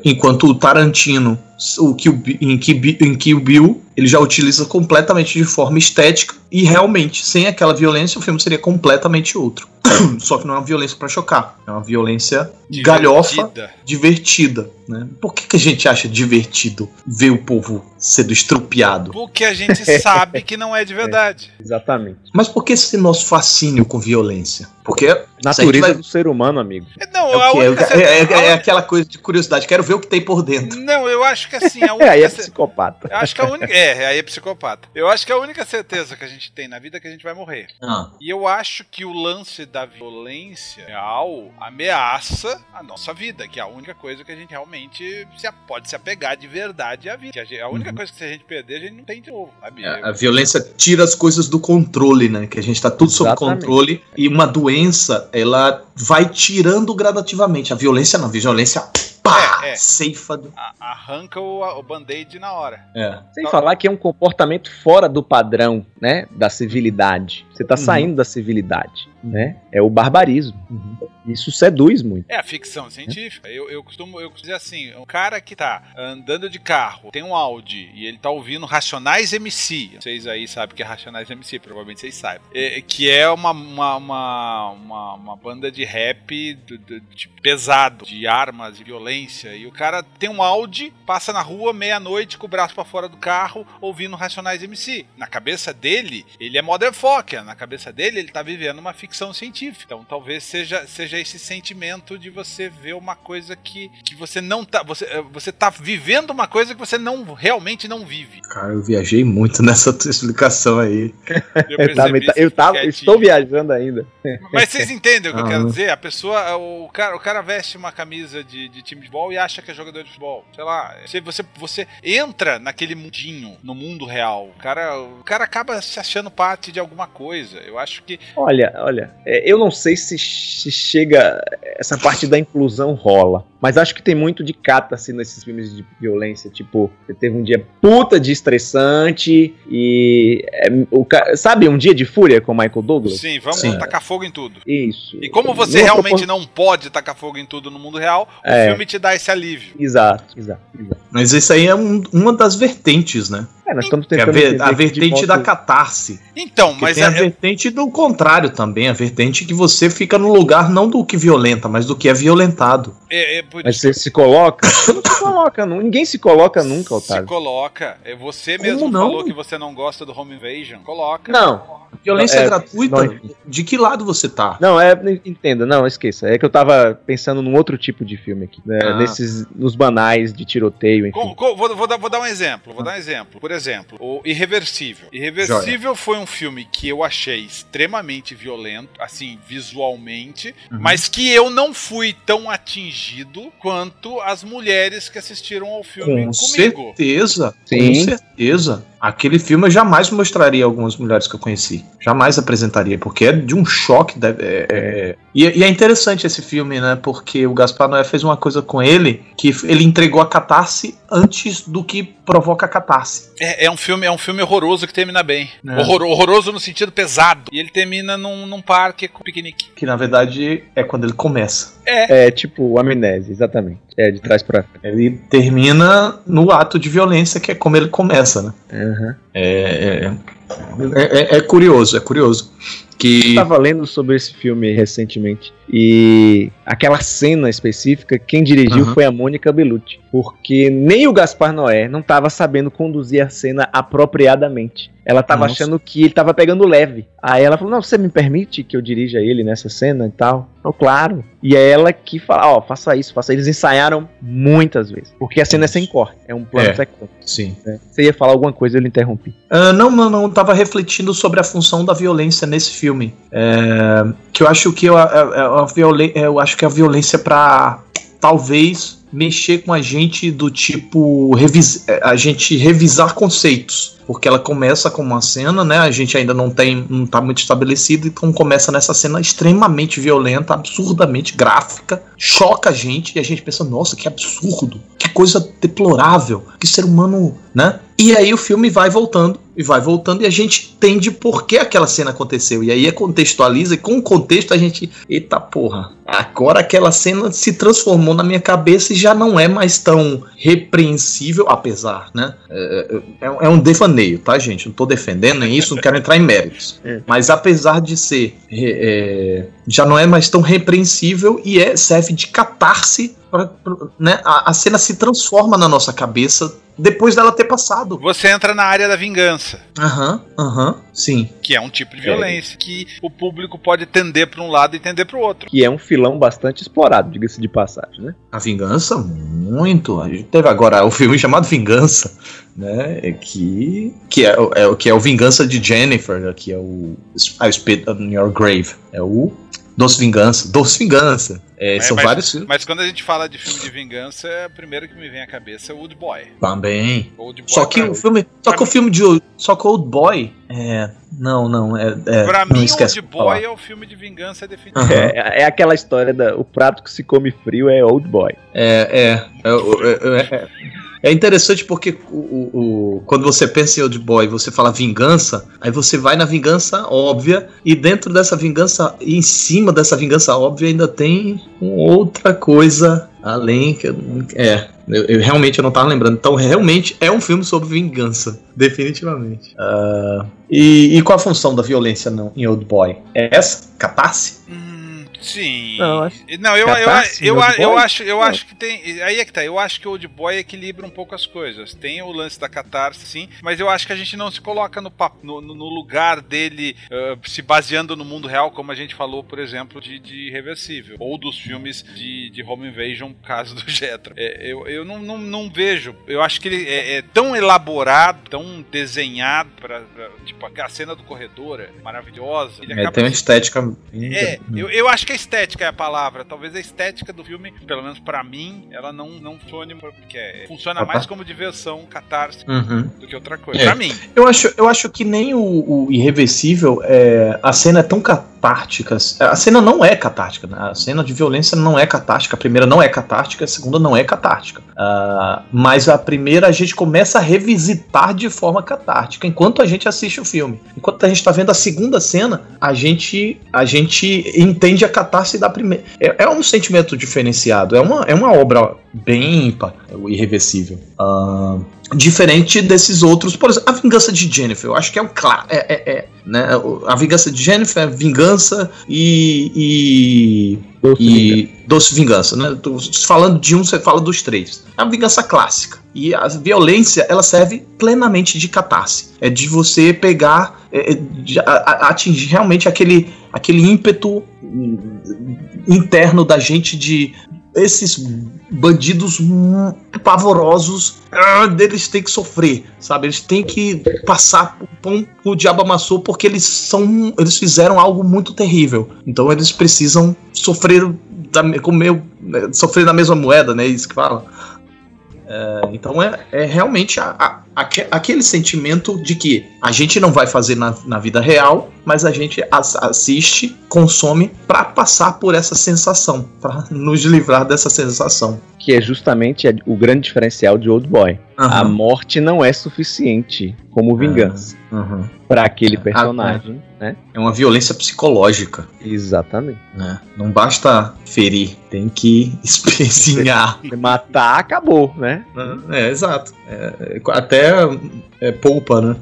Enquanto o Tarantino, o Kill, em Kill Bill, ele já utiliza completamente de forma estética e realmente, sem aquela violência, o filme seria completamente outro. Só que não é uma violência pra chocar, é uma violência galhofa Divertida. divertida, né? Por que, que a gente acha divertido ver o povo sendo estrupiado? Porque a gente sabe que não é de verdade. Exatamente. Mas por que esse nosso fascínio com violência? Porque Natureza vai- do ser humano, amigo. Não, é, a o quê? única É- é- é aquela coisa de curiosidade, quero ver o que tem por dentro. Não, eu acho que assim, a É, única aí é psicopata. Eu acho que a única. É, aí é psicopata. Eu acho que a única certeza que a gente tem na vida é que a gente vai morrer. E eu acho que o lance da violência real ameaça a nossa vida, que é a única coisa que a gente realmente se a- pode se apegar de verdade à vida. Que a, gente- a única Uhum. coisa que se a gente perder, a gente não tem de novo? A, a violência tira as coisas do controle, né? Que a gente tá tudo sob Exatamente. controle e uma doença, ela vai tirando gradativamente. A violência não, a violência pá, É, é. ceifa. do- A- arranca o, o band-aid na hora. É. Sem falar que é um comportamento fora do padrão, né? Da civilidade. Você tá Uhum. saindo da civilidade, né? É o barbarismo. Isso seduz muito. É a ficção científica. Eu, eu costumo eu costumo dizer assim: um cara que tá andando de carro, tem um Audi e ele tá ouvindo Racionais MC. Vocês aí sabem que é Racionais MC, provavelmente vocês sabem. É, que é uma, uma, uma, uma, uma banda de rap do- do- de pesado, de armas e violência. E o cara tem um Audi, passa na rua meia-noite com o braço pra fora do carro, ouvindo Racionais MC. Na cabeça dele, ele é motherfucker. Na cabeça dele, ele tá vivendo uma ficção científica. Então talvez seja, seja esse sentimento de você ver uma coisa que, que você não tá. Você, eh, você tá vivendo uma coisa que você não realmente não vive. Cara, eu viajei muito nessa tua explicação aí. Eu Eu, tava- eu tava- estou viajando ainda. Mas vocês entendem o que eu Ah, quero né? dizer? A pessoa, o cara, o cara veste uma camisa de, de time de futebol e acha que é jogador de futebol. Sei lá. Você, você, você entra naquele mundinho, no mundo real. O cara, o cara acaba se achando parte de alguma coisa. Eu acho que. Olha, olha, é, eu não sei se, se chega. Essa parte da inclusão rola. Mas acho que tem muito de catarse nesses filmes de violência. Tipo, você teve um dia puta de estressante e. é, o, sabe, um dia de fúria com o Michael Douglas? Sim, vamos Sim. tacar fogo em tudo. Isso. E como você realmente não pode tacar fogo em tudo no mundo real, o É. filme te dá esse alívio. Exato, exato, exato. Mas isso aí é um- uma das vertentes, né? É, nós estamos Que é a, tentando. a que de vertente da catarse. Então, Porque mas tem a é, vertente do contrário também, a vertente que você fica no lugar não do que violenta, mas do que é violentado. é, é por Mas você se coloca? Você não se coloca, ninguém se coloca nunca, se Otávio. coloca. É, Você Como mesmo não? falou que você não gosta do Home Invasion. Coloca. Não, Violência É, gratuita, não, de que lado você tá? Não, é, entenda, não, esqueça. É que eu tava pensando num outro tipo de filme aqui. né, Ah. Nesses, nos banais de tiroteio, enfim. Com- com- vou, vou dar, vou dar um exemplo, vou dar um exemplo. Por exemplo, o Irreversível. Irreversível foi um filme que eu achei extremamente violento, assim, visualmente, Uhum. mas que eu não fui tão atingido quanto as mulheres que assistiram ao filme Com comigo. certeza, Sim. com certeza. Aquele filme eu jamais mostraria algumas mulheres que eu conheci. Jamais apresentaria, porque é de um choque. de- é- é- E, e é interessante esse filme, né? Porque o Gaspar Noé fez uma coisa com ele que ele entregou a catarse antes do que provoca a catarse. É, é um filme, é um filme horroroso que termina bem. É. Horror- horroroso no sentido pesado. E ele termina num, num parque com piquenique. Que na verdade é quando ele começa. É. É tipo amnésia, exatamente. É de trás pra frente. Ele termina no ato de violência, que é como ele começa, né? Uhum. É, é, é- é curioso, é curioso. Que. Eu tava lendo sobre esse filme recentemente e aquela cena específica, quem dirigiu Aham. foi a Mônica Bellucci, porque nem o Gaspar Noé não tava sabendo conduzir a cena apropriadamente. Ela tava Nossa. achando que ele tava pegando leve. Aí ela falou: "Não, você me permite que eu dirija ele nessa cena e tal?" Eu, claro. E é ela que fala: "Ó, faça isso, faça". Eles ensaiaram muitas vezes, porque a cena é sem corte, é um plano É. sequência. Sim. né? Você ia falar alguma coisa, eu lhe interrompi. Ah, não, não, não. Tava refletindo sobre a função da violência nesse filme. É, que eu acho que a, a, a violen- eu acho que a violência pra talvez mexer com a gente do tipo revis, a gente revisar conceitos. Porque ela começa com uma cena, né? A gente ainda não tem, não tá muito estabelecido, então começa nessa cena extremamente violenta, absurdamente gráfica, choca a gente e a gente pensa, nossa, que absurdo, que coisa deplorável, que ser humano, né? E aí o filme vai voltando e vai voltando e a gente entende por que aquela cena aconteceu. E aí é contextualiza e com o contexto a gente, eita porra, agora aquela cena se transformou na minha cabeça e já não é mais tão repreensível, apesar, né? É, é- é um devaneio, tá, gente? Não tô defendendo nem isso, não quero entrar em méritos. É. Mas apesar de ser, é, já não é mais tão repreensível e é, serve de catarse, pra, pra- né? A, a cena se transforma na nossa cabeça depois dela ter passado. Você entra na área da vingança, Aham, aham, sim. que é um tipo de violência que o público pode tender para um lado e tender para o outro. Que é um filão bastante explorado, diga-se de passagem, né? A vingança, muito. A gente teve agora o filme chamado Vingança, né? é Que, que, é, o- é, que é o Vingança de Jennifer, que é o I Spit on Your Grave. É o Doce Vingança. Doce Vingança. É, É, são mas- vários filmes. Mas quando a gente fala de filme de vingança, é o primeiro que me vem à cabeça é o Old Boy. Também. Old Boy Só que o filme. Só que o filme de. Só que o Old Boy. É. Não, não. É, é, pra não mim, esquece Old falar. Boy é o filme de vingança definitivo. Aham. É, é aquela história da o prato que se come frio é old boy. É, é. É, é, é, interessante porque o, o- o- quando você pensa em Old Boy, você fala vingança, aí você vai na vingança óbvia, e dentro dessa vingança, em cima dessa vingança óbvia, ainda tem outra coisa além. Que, eu- é, eu, eu realmente eu não tava lembrando. Então, realmente é um filme sobre vingança, definitivamente. Ah, e, e qual a função da violência não, em Old Boy? É essa? Catarse? Hum, sim. Não, acho- Não, eu, eu, Catarse, eu, eu, Boy? acho, eu acho que tem. Aí é que tá. Eu acho que o Old Boy equilibra um pouco as coisas. Tem o lance da catarse, sim, mas eu acho que a gente não se coloca no, pap- no, no- lugar dele ah, se baseando no mundo real, como a gente falou, por exemplo, de, de Reversível. Ou dos filmes de, de Home Invasion, caso do Jetro. É, eu eu não, não, não vejo. Eu acho que ele é, é tão elaborado, tão desenhado pra, pra- Tipo, a cena do corredor é maravilhosa. Ele É, acaba tem uma estética. é, eu, eu acho que a estética é a palavra. Talvez a estética do filme, pelo menos pra mim, ela não, não funcione porque é- funciona Ah, tá. mais como diversão, catarse Uhum. do que outra coisa. É. Pra mim. Eu acho, eu acho que nem o, o Irreversível, é, a cena é tão catártica. A cena não é catártica, né? A cena de violência não é catártica. A primeira não é catártica, a segunda não é catártica. Ah, mas a primeira a gente começa a revisitar de forma catártica enquanto a gente assiste o filme. Enquanto a gente está vendo a segunda cena, a gente, a gente entende a catarse da primeira. É, é um sentimento diferenciado. É uma, é uma obra bem ímpar, o Irreversível. Ah, diferente desses outros. Por exemplo, a vingança de Jennifer, eu acho que é um claro. É, é, é, né? A vingança de Jennifer é vingança e. Doce e. e doce vingança, né? Tô falando de um, você fala dos três. É uma vingança clássica. E a violência, ela serve plenamente de catarse. É de você pegar, é, é, de a- a- atingir realmente aquele, aquele ímpeto hum, interno da gente de esses bandidos hum, pavorosos, ah, eles têm que sofrer, sabe? Eles têm que passar o pão que o diabo amassou porque eles são, eles fizeram algo muito terrível. Então eles precisam sofrer da, me- comer, né, sofrer na mesma moeda, né? Isso que fala. É, então é, é realmente a- aque- aquele sentimento de que a gente não vai fazer na, na vida real, mas a gente as- assiste, consome pra passar por essa sensação, pra nos livrar dessa sensação. Que é justamente a- o grande diferencial de Old Boy. A Aham, morte não é suficiente como vingança aham. pra aquele Ah, personagem, né? É uma violência psicológica. Exatamente. né? Não basta ferir, tem que espezinhar. Matar, acabou, né? é, exato. É, é, até é, poupa, né?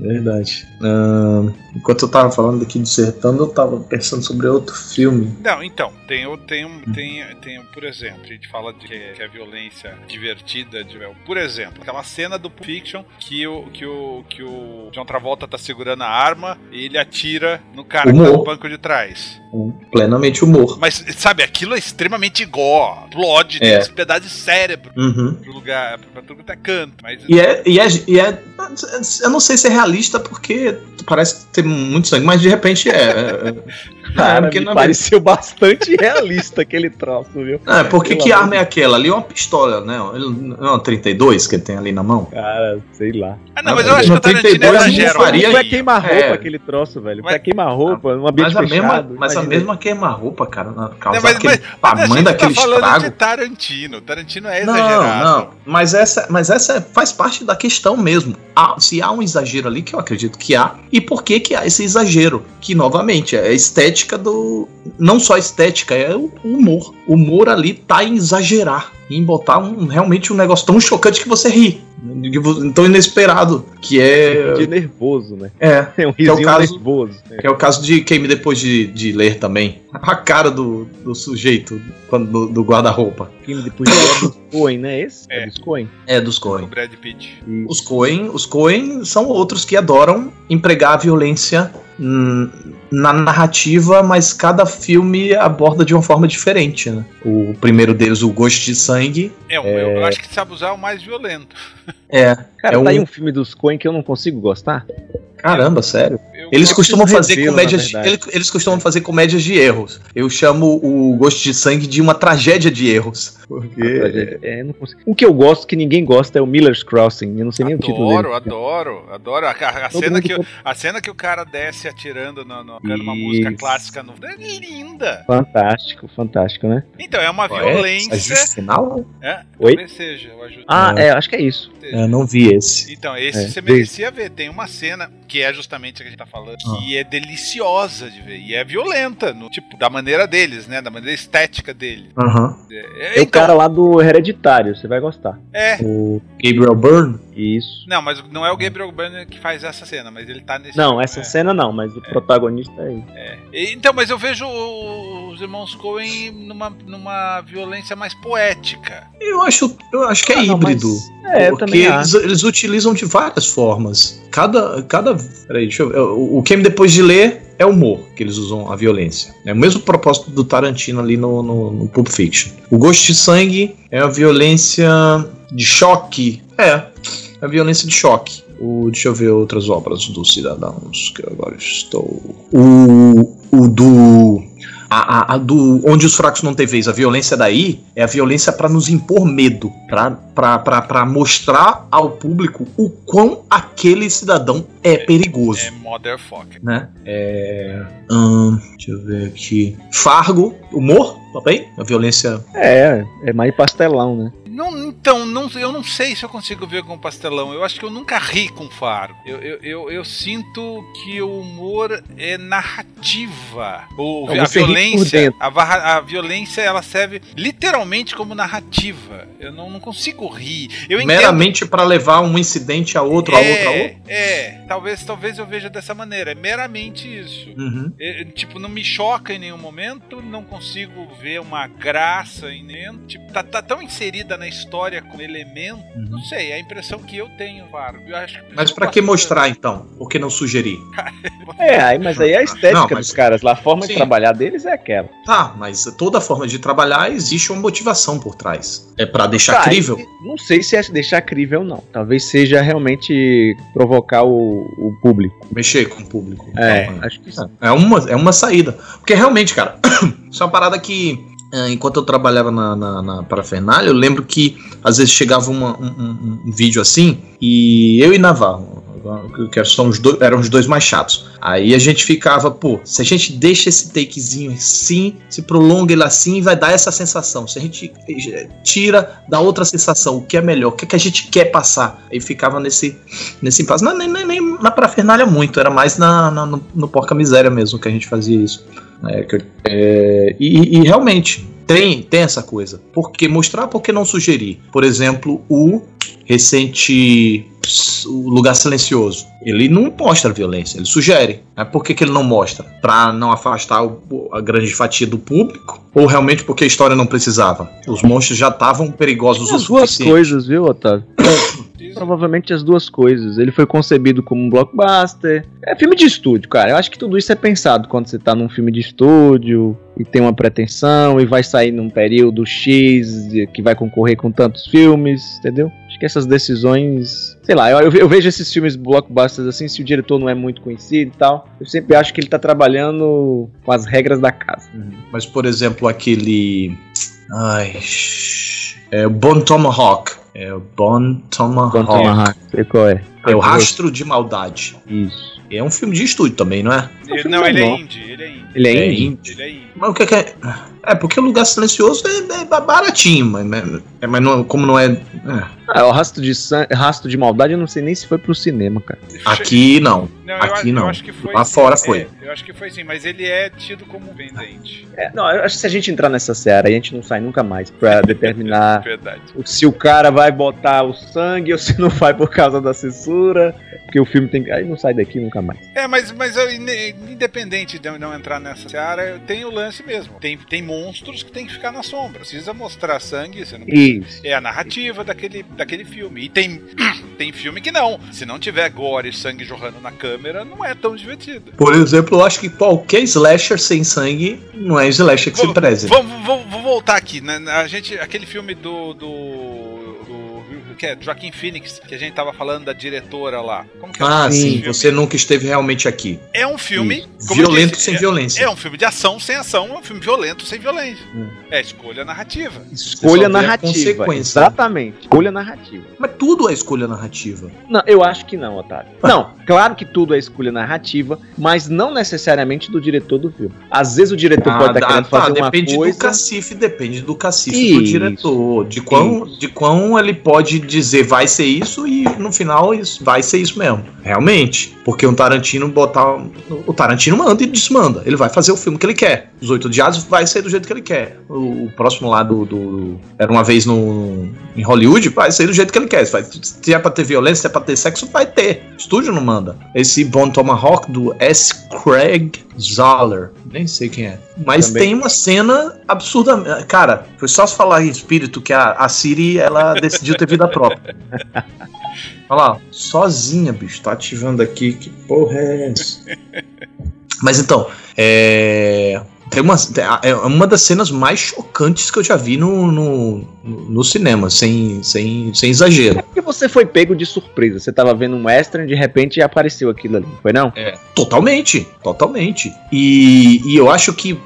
Verdade. Ah, enquanto eu tava falando aqui dissertando, eu tava pensando sobre outro filme. Não, então, tem, tem, um, tem, tem, por exemplo, a gente fala de que, a violência divertida, de, por exemplo, aquela cena do Fiction que o, que o, que o John Travolta tá segurando a arma e ele atira no cara que tá Humor. no banco de trás. Plenamente humor. Mas, sabe, aquilo é extremamente gó, explode, É. pedaço de cérebro Uhum. pro lugar, pra tudo que é canto. Mas E é, e, é, e é. Eu não sei se é realista porque parece ter muito sangue, mas de repente é. é, é. Porque me na pareceu bastante realista aquele troço, viu? É, porque que arma é aquela? Ali é uma pistola, né? Não é uma 32 que ele tem ali na mão? Cara, sei lá. Ah, não, mas eu Mas acho que o Tarantino 32 não exagera. faria- um Vai pouquinho. queimar-roupa É. aquele troço, velho. Mas- Vai queimar-roupa, num ambiente Mas a mesma, fechado. mas a mesma queima-roupa, cara, na causa Não, mas- daquele mas- Mas a tamanho gente daquele tá falando estrago. de Tarantino. Tarantino é Não, exagerado. não, mas essa, mas essa faz parte da questão mesmo. Há- se há um exagero ali, que eu acredito que há, e por que que há esse exagero? Que, novamente, é a estética do... Não só a estética, é o humor. O humor ali tá em exagerar, em botar um, realmente um negócio tão chocante que você ri. que Tão inesperado, que é... De nervoso, né? É, É um é o risinho caso- nervoso. que é o caso de quem me depois de, de ler também. A cara do, do sujeito, quando- do, do guarda-roupa. Filme depois de é dos Coen, né? Esse? É. dos Coen. É, dos O Coen. Brad Pitt. Os Coen, os Coen são outros que adoram empregar a violência na narrativa, mas cada filme aborda de uma forma diferente, né? O primeiro deles, o Gosto de Sangue, É, um- eu acho que sabe usar o mais violento. é... Cara, É tá aí um- um filme dos Coen que eu não consigo gostar. Caramba, sério. Eles costumam fazer comédias. Eles, eles costumam fazer comédias de erros. Eu chamo o Gosto de Sangue de uma tragédia de erros. Porque. É, não consigo. Um que eu gosto, que ninguém gosta, é o Miller's Crossing. Eu não sei nem o título dele. Adoro, adoro, adoro. A, a- cena que, o- a cena que o cara desce atirando no, no, cantando uma Isso. música clássica no. É linda! Fantástico, fantástico, né? Então, é uma É, violência. Ajuste final? É, Oi? talvez seja, o. Ah, É. é, acho que é isso. Eu não vi esse. Então, esse É, você merecia ver. Tem uma cena que é justamente a que a gente tá falando, Ah. que é deliciosa de ver. E é violenta, no, tipo, da maneira deles, né? Da maneira estética deles. Aham. É, É o cara lá do Hereditário, você vai gostar. é. O Gabriel Byrne? Isso. Não, mas não é o Gabriel Byrne que faz essa cena, mas ele tá nesse. Não, filme, essa é. cena não, mas o protagonista é ele. E- Então, mas eu vejo os irmãos Coen numa, numa violência mais poética. Eu acho, eu acho que é Ah, não, híbrido. mas- É, eu porque também eles, acho. eles utilizam de várias formas. Cada. cada peraí, deixa eu ver. O, o Depois de Ler é humor que eles usam a violência. É o mesmo propósito do Tarantino ali no, no, no Pulp Fiction. O Gosto de Sangue é a violência de choque. É, é a violência de choque. O, deixa eu ver outras obras dos cidadãos que eu agora estou. O, o do. A, a- a do onde os fracos não têm vez, a violência daí é a violência pra nos impor medo, pra- pra pra- pra mostrar ao público o quão aquele cidadão é perigoso É motherfucker. né? É. hum, deixa eu ver aqui. Fargo, humor, também? A violência. É, é mais pastelão, né? Então, não, eu não sei se eu consigo ver com pastelão. Eu acho que eu nunca ri com Faro. Eu, eu, eu, eu sinto que o humor é narrativa. O, Não, a violência. A, a violência ela serve literalmente como narrativa. Eu não, não consigo rir. Eu meramente pra levar um incidente a outro, a é, outro, a outro. É, talvez, talvez eu veja dessa maneira. É meramente isso. Uhum. É, tipo, não me choca em nenhum momento, não consigo ver uma graça em nenhum. Tipo, tá, tá tão inserida na história com elemento. Uhum. Não sei, é a impressão que eu tenho, Varo. Eu acho que Mas gosto que mostrar então? Por que não sugerir? É, aí, mas aí é a estética Não, mas- dos caras lá, a forma Sim. de trabalhar deles é aquela. Tá, mas toda forma de trabalhar existe uma motivação por trás. É pra deixar Tá, crível. e Não sei se é deixar crível, não. Talvez seja realmente provocar o, o público. Mexer com o público. É, Então, acho que sim. É uma, é uma saída. Porque realmente, cara, isso é uma parada que. Eh, enquanto eu trabalhava na, na, na parafernália, eu lembro que às vezes chegava uma- um, um- um vídeo assim, e eu e Navarro, que são os dois, eram os dois mais chatos. Aí a gente ficava, pô, se a gente deixa esse takezinho assim, se prolonga ele assim, vai dar essa sensação. Se a gente eh, tira, dá outra sensação. O que é melhor? O que, é que a gente quer passar? Aí ficava nesse, nesse impasse. Não, nem, nem, nem na parafernália muito, era mais na, na- no, no Porca Miséria mesmo que a gente fazia isso. É, eu- é, e, e realmente, tem, tem essa coisa. Por que mostrar, por que não sugerir? Por exemplo, o recente O Lugar Silencioso. Ele não mostra violência, ele sugere. Né? Por que, que ele não mostra? Pra não afastar o- a grande fatia do público? Ou realmente porque a história não precisava? Os monstros já estavam perigosos As duas coisas, viu, Otávio? Provavelmente as duas coisas. Ele foi concebido como um blockbuster. É filme de estúdio, cara. Eu acho que tudo isso é pensado quando você tá num filme de estúdio e tem uma pretensão e vai sair num período X que vai concorrer com tantos filmes, entendeu? Acho que essas decisões. Sei lá, eu, eu ve- eu vejo esses filmes blockbusters assim, se o diretor não é muito conhecido e tal. Eu sempre acho que ele tá trabalhando com as regras da casa. Mas, por exemplo, aquele. Ai. É o Bon Tomahawk. É o Bon Tomahawk. Quanto Tomahawk, sei qual é. É o Rastro de Maldade. Isso. É um filme de estúdio também, não é? Ele- não, ele é indie, ele é indie. Ele é, É indie? indie. Ele é indie. Mas o que, que é. É, porque o Lugar Silencioso é, é baratinho, mas, é, mas não- como não é. é, Ah, o rastro de, san... rastro de maldade eu não sei nem se foi pro cinema, cara. Aqui não. Não, eu aqui acho- eu não. acho que foi Lá sim. fora foi. É, eu acho que foi sim, mas ele é tido como vendente. É, não, eu acho que se a gente entrar nessa seara, a gente não sai nunca mais pra determinar se o cara vai botar o sangue ou se não vai por causa da censura. Porque o filme tem. Aí não sai daqui nunca mais. É, mas, mas eu, independente de eu não entrar nessa seara, tem o lance mesmo. Tem, tem monstros que tem que ficar na sombra. Precisa mostrar sangue, você não Isso. É a narrativa daquele, daquele filme. E tem, tem filme que não. Se não tiver gore e sangue jorrando na câmera, não é tão divertido. Por exemplo, eu acho que qualquer slasher sem sangue não é slasher que se preze. Vamos, vou, vou voltar aqui. Né? A gente, aquele filme do, do que é Joaquim Phoenix, que a gente tava falando da diretora lá. Como que é Ah, desse sim, filme? você nunca esteve realmente aqui. É um filme. Violento disse, sem é- violência. É um filme de ação sem ação, é um filme violento sem violência. Hum. É escolha narrativa. Escolha narrativa. consequência. Exatamente. Escolha narrativa. Mas tudo é escolha narrativa. Não, eu acho que não, Otávio. Não, claro que tudo é escolha narrativa, mas não necessariamente do diretor do filme. Às vezes o diretor pode estar dá- querendo tá, fazer uma depende coisa. do cacife, depende do cacife do Isso. diretor. De quão, de quão ele pode dizer vai ser isso e no final isso, vai ser isso mesmo. Realmente. Porque um Tarantino botar. O Tarantino manda e desmanda. Ele vai fazer o filme que ele quer. Os Oito Dias vai ser do jeito que ele quer. O, o próximo lá do, do- Era uma vez no, em Hollywood, vai ser do jeito que ele quer. Se, vai- se é pra ter violência, se é pra ter sexo, vai ter. O estúdio não manda. Esse Bon Tomahawk do S. Craig Zoller. Nem sei quem é. Mas Também. tem uma cena absurda. Cara, foi só se falar em espírito que a, a Siri ela decidiu ter vida própria. Olha lá, sozinha, bicho. Tá ativando aqui. Que porra é essa? Mas então, é. Tem uma, é uma das cenas mais chocantes que eu já vi no, no, no cinema, sem, sem, sem exagero. É porque você foi pego de surpresa. Você tava vendo um western e de repente apareceu aquilo ali, foi não? Totalmente, totalmente. E, e eu acho que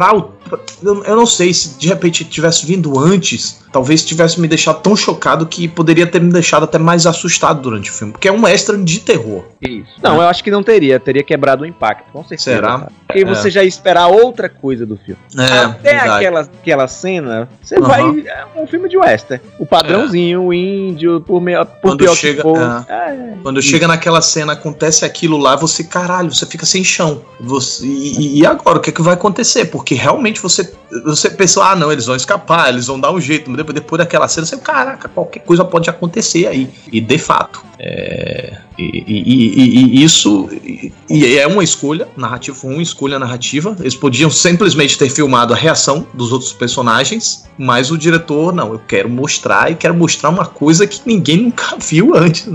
pra, eu não sei se de repente tivesse vindo antes, talvez tivesse me deixado tão chocado que poderia ter me deixado até mais assustado durante o filme, porque é um extra de terror. Isso. Não, eu acho que não teria. Teria quebrado o impacto, com certeza. Será? cara. Porque você já ia esperar outra coisa do filme. É, Até verdade. aquela, aquela cena, você vai. É um filme de western. O padrãozinho, o índio, por, meio, por Quando pior chega- que for. é. É, Quando chega naquela cena, acontece aquilo lá, você, caralho, você fica sem chão. Você, e, e agora, o que, é que vai acontecer? Porque realmente você, você pensou, ah, não, eles vão escapar, eles vão dar um jeito. Depois, depois daquela cena, você, caraca, qualquer coisa pode acontecer aí. E de fato. É, e, e- e- e- e isso e, e é uma escolha narrativa, uma escolha narrativa. Eles podiam simplesmente ter filmado a reação dos outros personagens, mas o diretor, não, eu quero mostrar e quero mostrar uma coisa que ninguém nunca viu antes.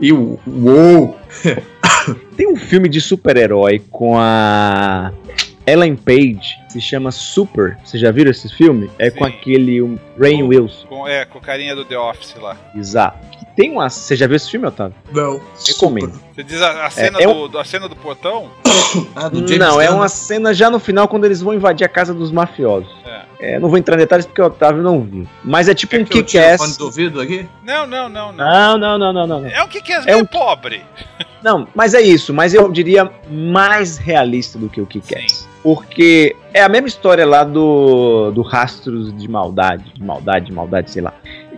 E o uou! Tem um filme de super-herói com a Ellen Page, se chama Super. Vocês já viram esse filme? É com Sim. aquele um, Rain Wilson. Com, é, com o carinha do The Office lá. Exato. Que tem uma. Você já viu esse filme, Otávio? Não. Recomendo. Você diz a, a cena, é do, do- a cena do portão? Ah, do James Não, é Gunn. uma cena já no final quando eles vão invadir a casa dos mafiosos. É. É, não vou entrar em detalhes porque o Otávio não viu. Mas é tipo Quer um kick-ass. fone do ouvido aqui? Não, não, não, não. Não, não, não, não. É um que quer É um- pobre. Não, mas é isso. Mas eu diria mais realista do que o kick-ass. Sim. Porque é a mesma história lá do, do Rastros de Maldade. De maldade, de maldade, sei lá.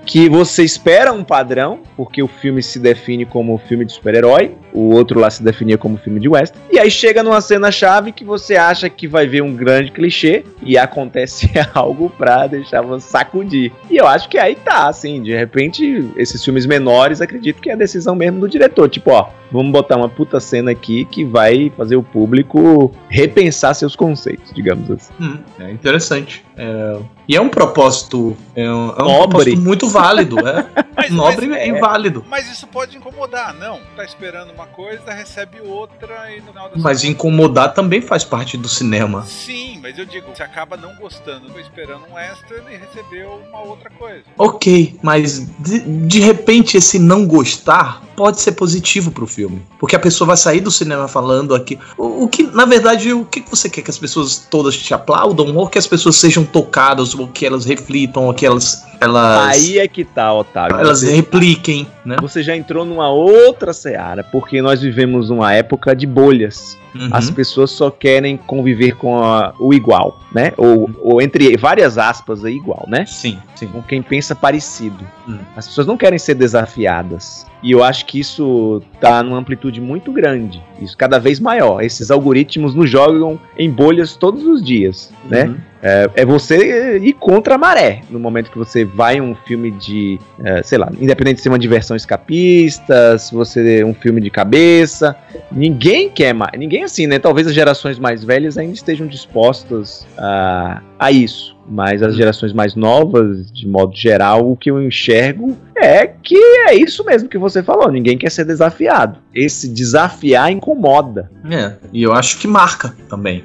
Que você espera um padrão, porque o filme se define como filme de super-herói, o outro lá se definia como filme de western. E aí chega numa cena-chave que você acha que vai ver um grande clichê e acontece algo pra deixar você sacudir. E eu acho que aí tá, assim, de repente, esses filmes menores, acredito que é a decisão mesmo do diretor. Tipo, ó, vamos botar uma puta cena aqui que vai fazer o público repensar seus conceitos, digamos assim. Hum, é interessante. É, e é um propósito, é um, é um Nobre. propósito muito válido, é Mas, nobre mas, e válido. mas isso pode incomodar, não. Tá esperando uma coisa, recebe outra e no final Mas incomodar também faz parte do cinema. Sim, mas eu digo, você acaba não gostando, tô esperando um extra e recebeu uma outra coisa. Ok, mas de, de repente esse não gostar pode ser positivo pro filme. Porque a pessoa vai sair do cinema falando aqui. O, o que, na verdade, o que você quer? Que as pessoas todas te aplaudam? Ou que as pessoas sejam tocadas? Ou que elas reflitam? Ou que elas. Elas, Aí é que tá, Otávio. elas Você- repliquem, né? Você já entrou numa outra seara, porque nós vivemos uma época de bolhas. Uhum. As pessoas só querem conviver com a- o igual, né? Ou, ou entre várias aspas aí, igual, né? Sim, sim. Com quem pensa parecido. Hum. As pessoas não querem ser desafiadas. E eu acho que isso tá numa amplitude muito grande. Isso cada vez maior. Esses algoritmos nos jogam em bolhas todos os dias, né? É, é você ir contra a maré no momento que você vai um filme de, é, sei lá, independente de ser uma diversão escapista, se você é um filme de cabeça, ninguém quer mais, ninguém assim, né? Talvez as gerações mais velhas ainda estejam dispostas a, a isso, mas as gerações mais novas, de modo geral, o que eu enxergo é que é isso mesmo que você falou, ninguém quer ser desafiado. Esse desafiar incomoda. É, e eu acho que marca também.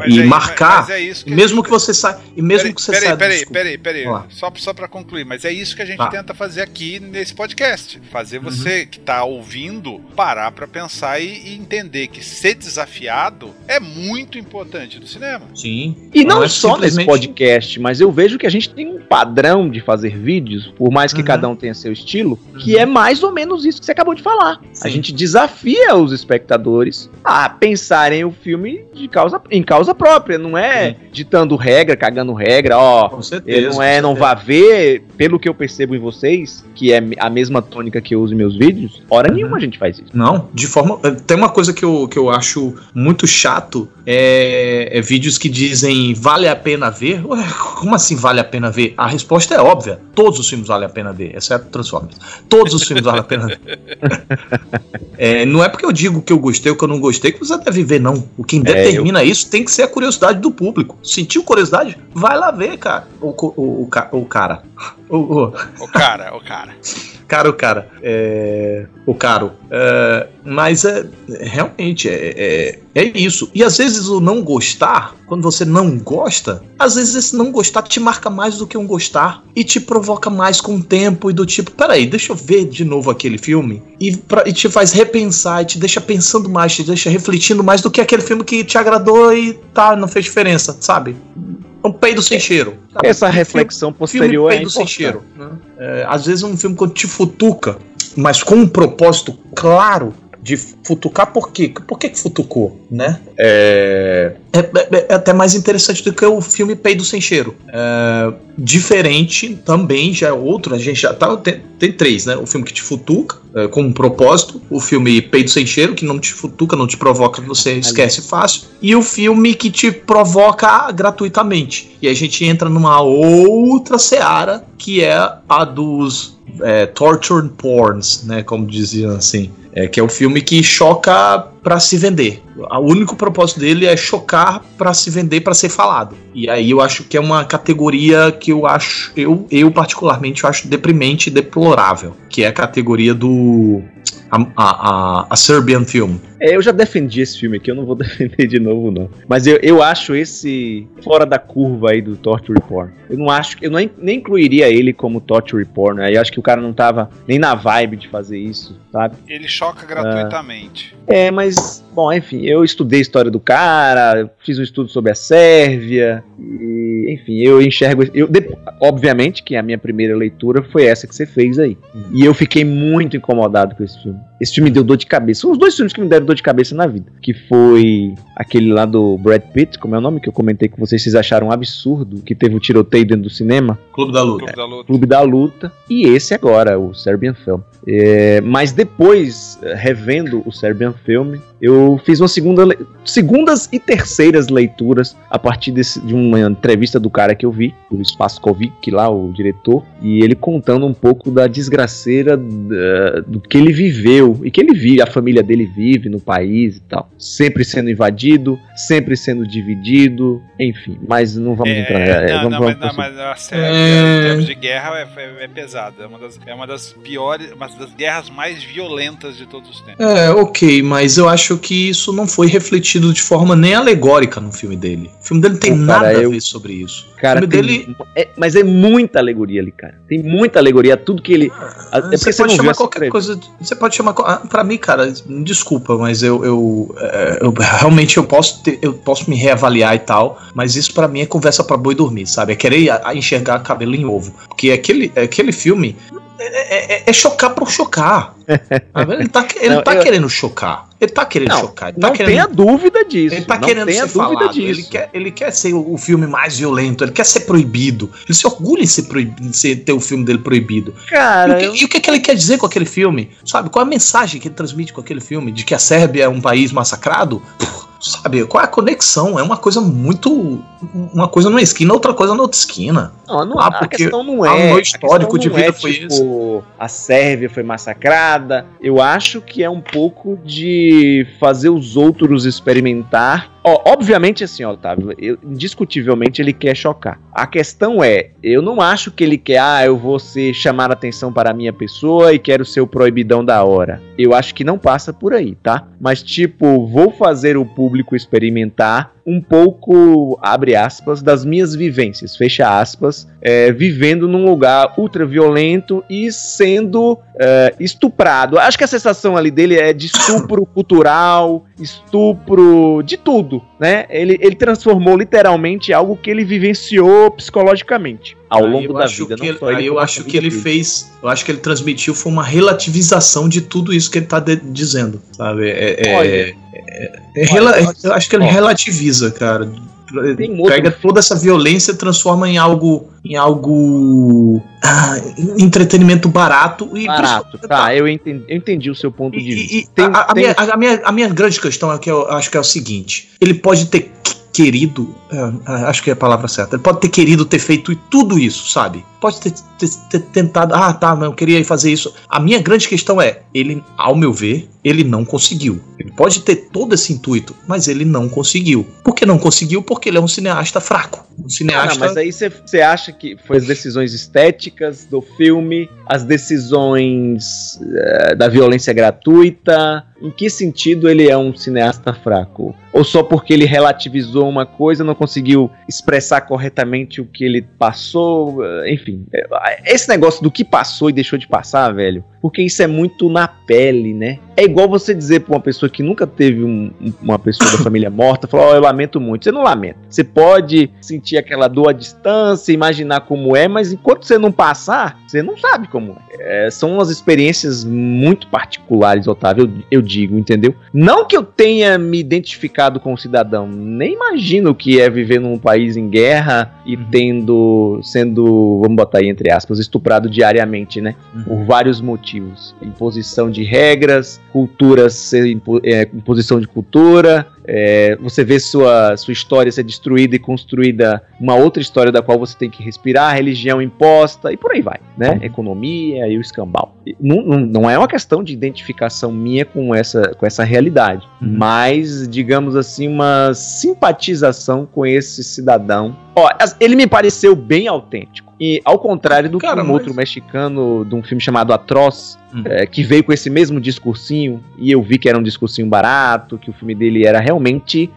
Mas e é- marcar, mas é isso que mesmo gente- que você saia. E mesmo peraí, que você peraí, saia. peraí, peraí, peraí, lá. Só, só pra concluir, mas é isso que a gente Tá. tenta fazer aqui nesse podcast. Fazer você Uhum. que tá ouvindo parar pra pensar e, e entender que ser desafiado é muito importante no cinema. Sim. E não, é só nesse podcast, mas eu vejo que a gente tem um padrão de fazer vídeos, por mais que Uhum. cada um tenha seu estilo, que Uhum. é mais ou menos isso que você acabou de falar. A Sim. gente desafia os espectadores a pensarem o filme de causa, em causa própria, não é Sim. ditando regra, cagando regra, ó. Com certeza. Ele não é, não vá ver, pelo que eu percebo em vocês, que é a mesma tônica que eu uso em meus vídeos, hora Uhum. nenhuma a gente faz isso. Não, de forma. Tem uma coisa que eu, que eu acho muito chato: é, é vídeos que dizem vale a pena ver. Ué, como assim vale a pena ver? A resposta é óbvia: todos os filmes valem a pena ver, exceto Transformers. Todos os filmes valem a pena ver. É, não é porque eu digo que eu gostei ou que eu não gostei que você deve ver, não. O que determina isso tem que ser a curiosidade do público. Sentiu curiosidade? Vai lá ver, cara. O, o, o, o cara. O, o, O cara, o cara. Caro, cara. É... O caro. É, Mas é realmente é, é, é isso. E às vezes o não gostar, quando você não gosta, às vezes esse não gostar te marca mais do que um gostar e te provoca mais com o tempo e do tipo, peraí, deixa eu ver de novo aquele filme e, pra- e te faz repensar e te deixa pensando mais, te deixa refletindo mais do que aquele filme que te agradou e tá, não fez diferença, sabe? Um peido sem cheiro. sabe? Essa reflexão posterior é filme peido sem importante. cheiro. né? É, às vezes um filme quando te futuca, mas com um propósito claro de futucar por quê? Por que que futucou, né? É, é, é- é até mais interessante do que o filme Peido Sem Cheiro. É, diferente também, já é outro, a gente já tá, tem, tem três, né? O filme que te futuca, é, com um propósito, o filme Peido Sem Cheiro, que não te futuca, não te provoca, você esquece fácil, e o filme que te provoca gratuitamente. E a gente entra numa outra seara, que é a dos é, torture porns, né? Como diziam assim. É, que é o filme que choca pra se vender. O único propósito dele é chocar pra se vender, pra ser falado. E aí eu acho que é uma categoria que eu acho, eu, eu particularmente eu acho deprimente e deplorável, que é a categoria do a, a, a, a Serbian Film. É, eu já defendi esse filme aqui, eu não vou defender de novo, não. Mas eu, eu acho esse fora da curva aí do Torture Porn. Eu não acho, eu nem, nem incluiria ele como Torture Porn, né? Eu acho que o cara não tava nem na vibe de fazer isso, sabe? Ele choca gratuitamente. É, mas, bom, enfim, eu estudei a história do cara, fiz um estudo sobre a Sérvia, e, enfim, eu enxergo. Eu, de, obviamente que a minha primeira leitura foi essa que você fez aí. E eu fiquei muito incomodado com esse filme. Esse filme deu dor de cabeça. São os dois filmes que me deram dor de cabeça na vida. Que foi aquele lá do Brad Pitt, como é o nome que eu comentei com vocês, vocês acharam um absurdo, que teve um tiroteio dentro do cinema. Clube da Luta. Clube da Luta. Clube da Luta. E esse agora, o Serbian Film. É, mas depois, revendo o Serbian Film, eu fiz uma segunda segundas e terceiras leituras a partir desse, de uma entrevista do cara que eu vi, do Espaço Kovic, lá, o diretor, e ele contando um pouco da desgraceira da, do que ele viveu e que ele vive, a família dele vive no país e tal. Sempre sendo invadido, sempre sendo dividido, enfim, mas não vamos É, entrar. é, não, vamos, não, vamos mas, não, mas a Sérvia, É. em termos de guerra, é, é, é pesada. É uma, das, é uma das piores, uma das guerras mais violentas de todos os tempos. É, ok, mas eu acho que isso não foi refletido de forma nem alegórica no filme dele. O filme dele não tem cara, nada eu- a ver sobre isso. Cara, o filme tem- dele. é- mas é muita alegoria ali, cara. Tem muita alegoria, tudo que ele. É porque você você pode viu chamar qualquer coisa. Você pode chamar. ah, Pra mim, cara, desculpa, mas eu, eu, é, eu- realmente eu posso ter, eu posso me reavaliar e tal, mas isso pra mim é conversa pra boi dormir, sabe? É querer enxergar cabelo em ovo. Porque aquele, aquele filme é, é- é chocar por chocar. Sabe? Ele tá, ele Não, tá eu- querendo chocar. Ele tá querendo Não, chocar. Ele tá Não querendo tenha dúvida disso. ele tá não querendo tenha ser dúvida falado, disso. ele quer, ele quer ser o, filme mais violento, ele quer ser proibido. Ele se orgulha em ser proibido, em ter o filme dele proibido. E Cara, o, que, eu- e o que, que ele quer dizer com aquele filme? Sabe? Qual a mensagem que ele transmite com aquele filme? De que a Sérvia é um país massacrado? Pô, Sabe? Qual é a conexão? É uma coisa muito. Uma coisa numa esquina, outra coisa na outra esquina. Não, não, Ah, a porque questão não ah, o é. meu a histórico de vida é, foi tipo, A Sérvia foi massacrada. Eu acho que é um pouco de fazer os outros experimentar. Ó, obviamente, assim, ó, Otávio, eu- indiscutivelmente ele quer chocar. A questão é, eu não acho que ele quer, ah, eu vou ser, chamar atenção para a minha pessoa e quero ser o proibidão da hora. Eu acho que não passa por aí, tá? Mas, tipo, vou fazer o público experimentar um pouco, abre aspas, das minhas vivências, fecha aspas, é, vivendo num lugar ultra violento e sendo é, estuprado. Acho que a sensação ali dele é de estupro cultural, estupro de tudo, né? Ele, ele transformou literalmente algo que ele vivenciou psicologicamente ao Aí longo da vida. que não ele- aí eu acho que ele dele. fez. Eu acho que ele transmitiu foi uma relativização de tudo isso que ele tá de- dizendo. Sabe? É, é- Olha, é- é rela- eu acho que ele relativiza, cara. Pega toda essa violência e transforma em algo. em algo. ah, entretenimento barato e. barato. Tá, eu entendi, eu entendi o seu ponto E- de vista. e Tem- a, a tem- minha, a, minha, a minha grande questão é que eu acho que é o seguinte: ele pode ter querido, é, é, acho que é a palavra certa, ele pode ter querido ter feito tudo isso, sabe? Pode ter, ter- ter tentado, ah tá, não, eu queria fazer isso. A minha grande questão é, ele, ao meu ver, ele não conseguiu. Ele pode ter todo esse intuito, mas ele não conseguiu. Por que não conseguiu? Porque ele é um cineasta fraco. Um Ah, cineasta. não, mas aí você acha que foi as decisões estéticas do filme, as decisões eh, da violência gratuita? Em que sentido ele é um cineasta fraco? Ou só porque ele relativizou uma coisa, não conseguiu expressar corretamente o que ele passou? eh, Enfim, eh, esse negócio do que passou e deixou de passar, velho, porque isso é muito na pele, né? É igual você dizer pra uma pessoa que nunca teve um- um- uma pessoa da família morta, falar, ó, eu lamento muito. Você não lamenta. Você pode sentir aquela dor à distância, imaginar como é, mas enquanto você não passar, você não sabe como é. É, são umas experiências muito particulares, Otávio, eu, eu digo, entendeu? Não que eu tenha me identificado com o cidadão, nem imagino o que é viver num país em guerra e tendo, sendo, vamos botar aí entre aspas, estuprado diariamente, né? por vários motivos. Imposição de regras, cultura ser impo- é, imposição de cultura, é, você vê sua, sua história ser destruída e construída uma outra história da qual você tem que respirar, religião imposta e por aí vai, né? Economia e o escambau. Não, não, não é uma questão de identificação minha com essa, com essa realidade, Uhum. mas, digamos assim, uma simpatização com esse cidadão. Ó, ele me pareceu bem autêntico. E ao contrário do Cara, que um mas- outro mexicano de um filme chamado Atroz, Hum. é, que veio com esse mesmo discursinho, e eu vi que era um discursinho barato, que o filme dele era realmente,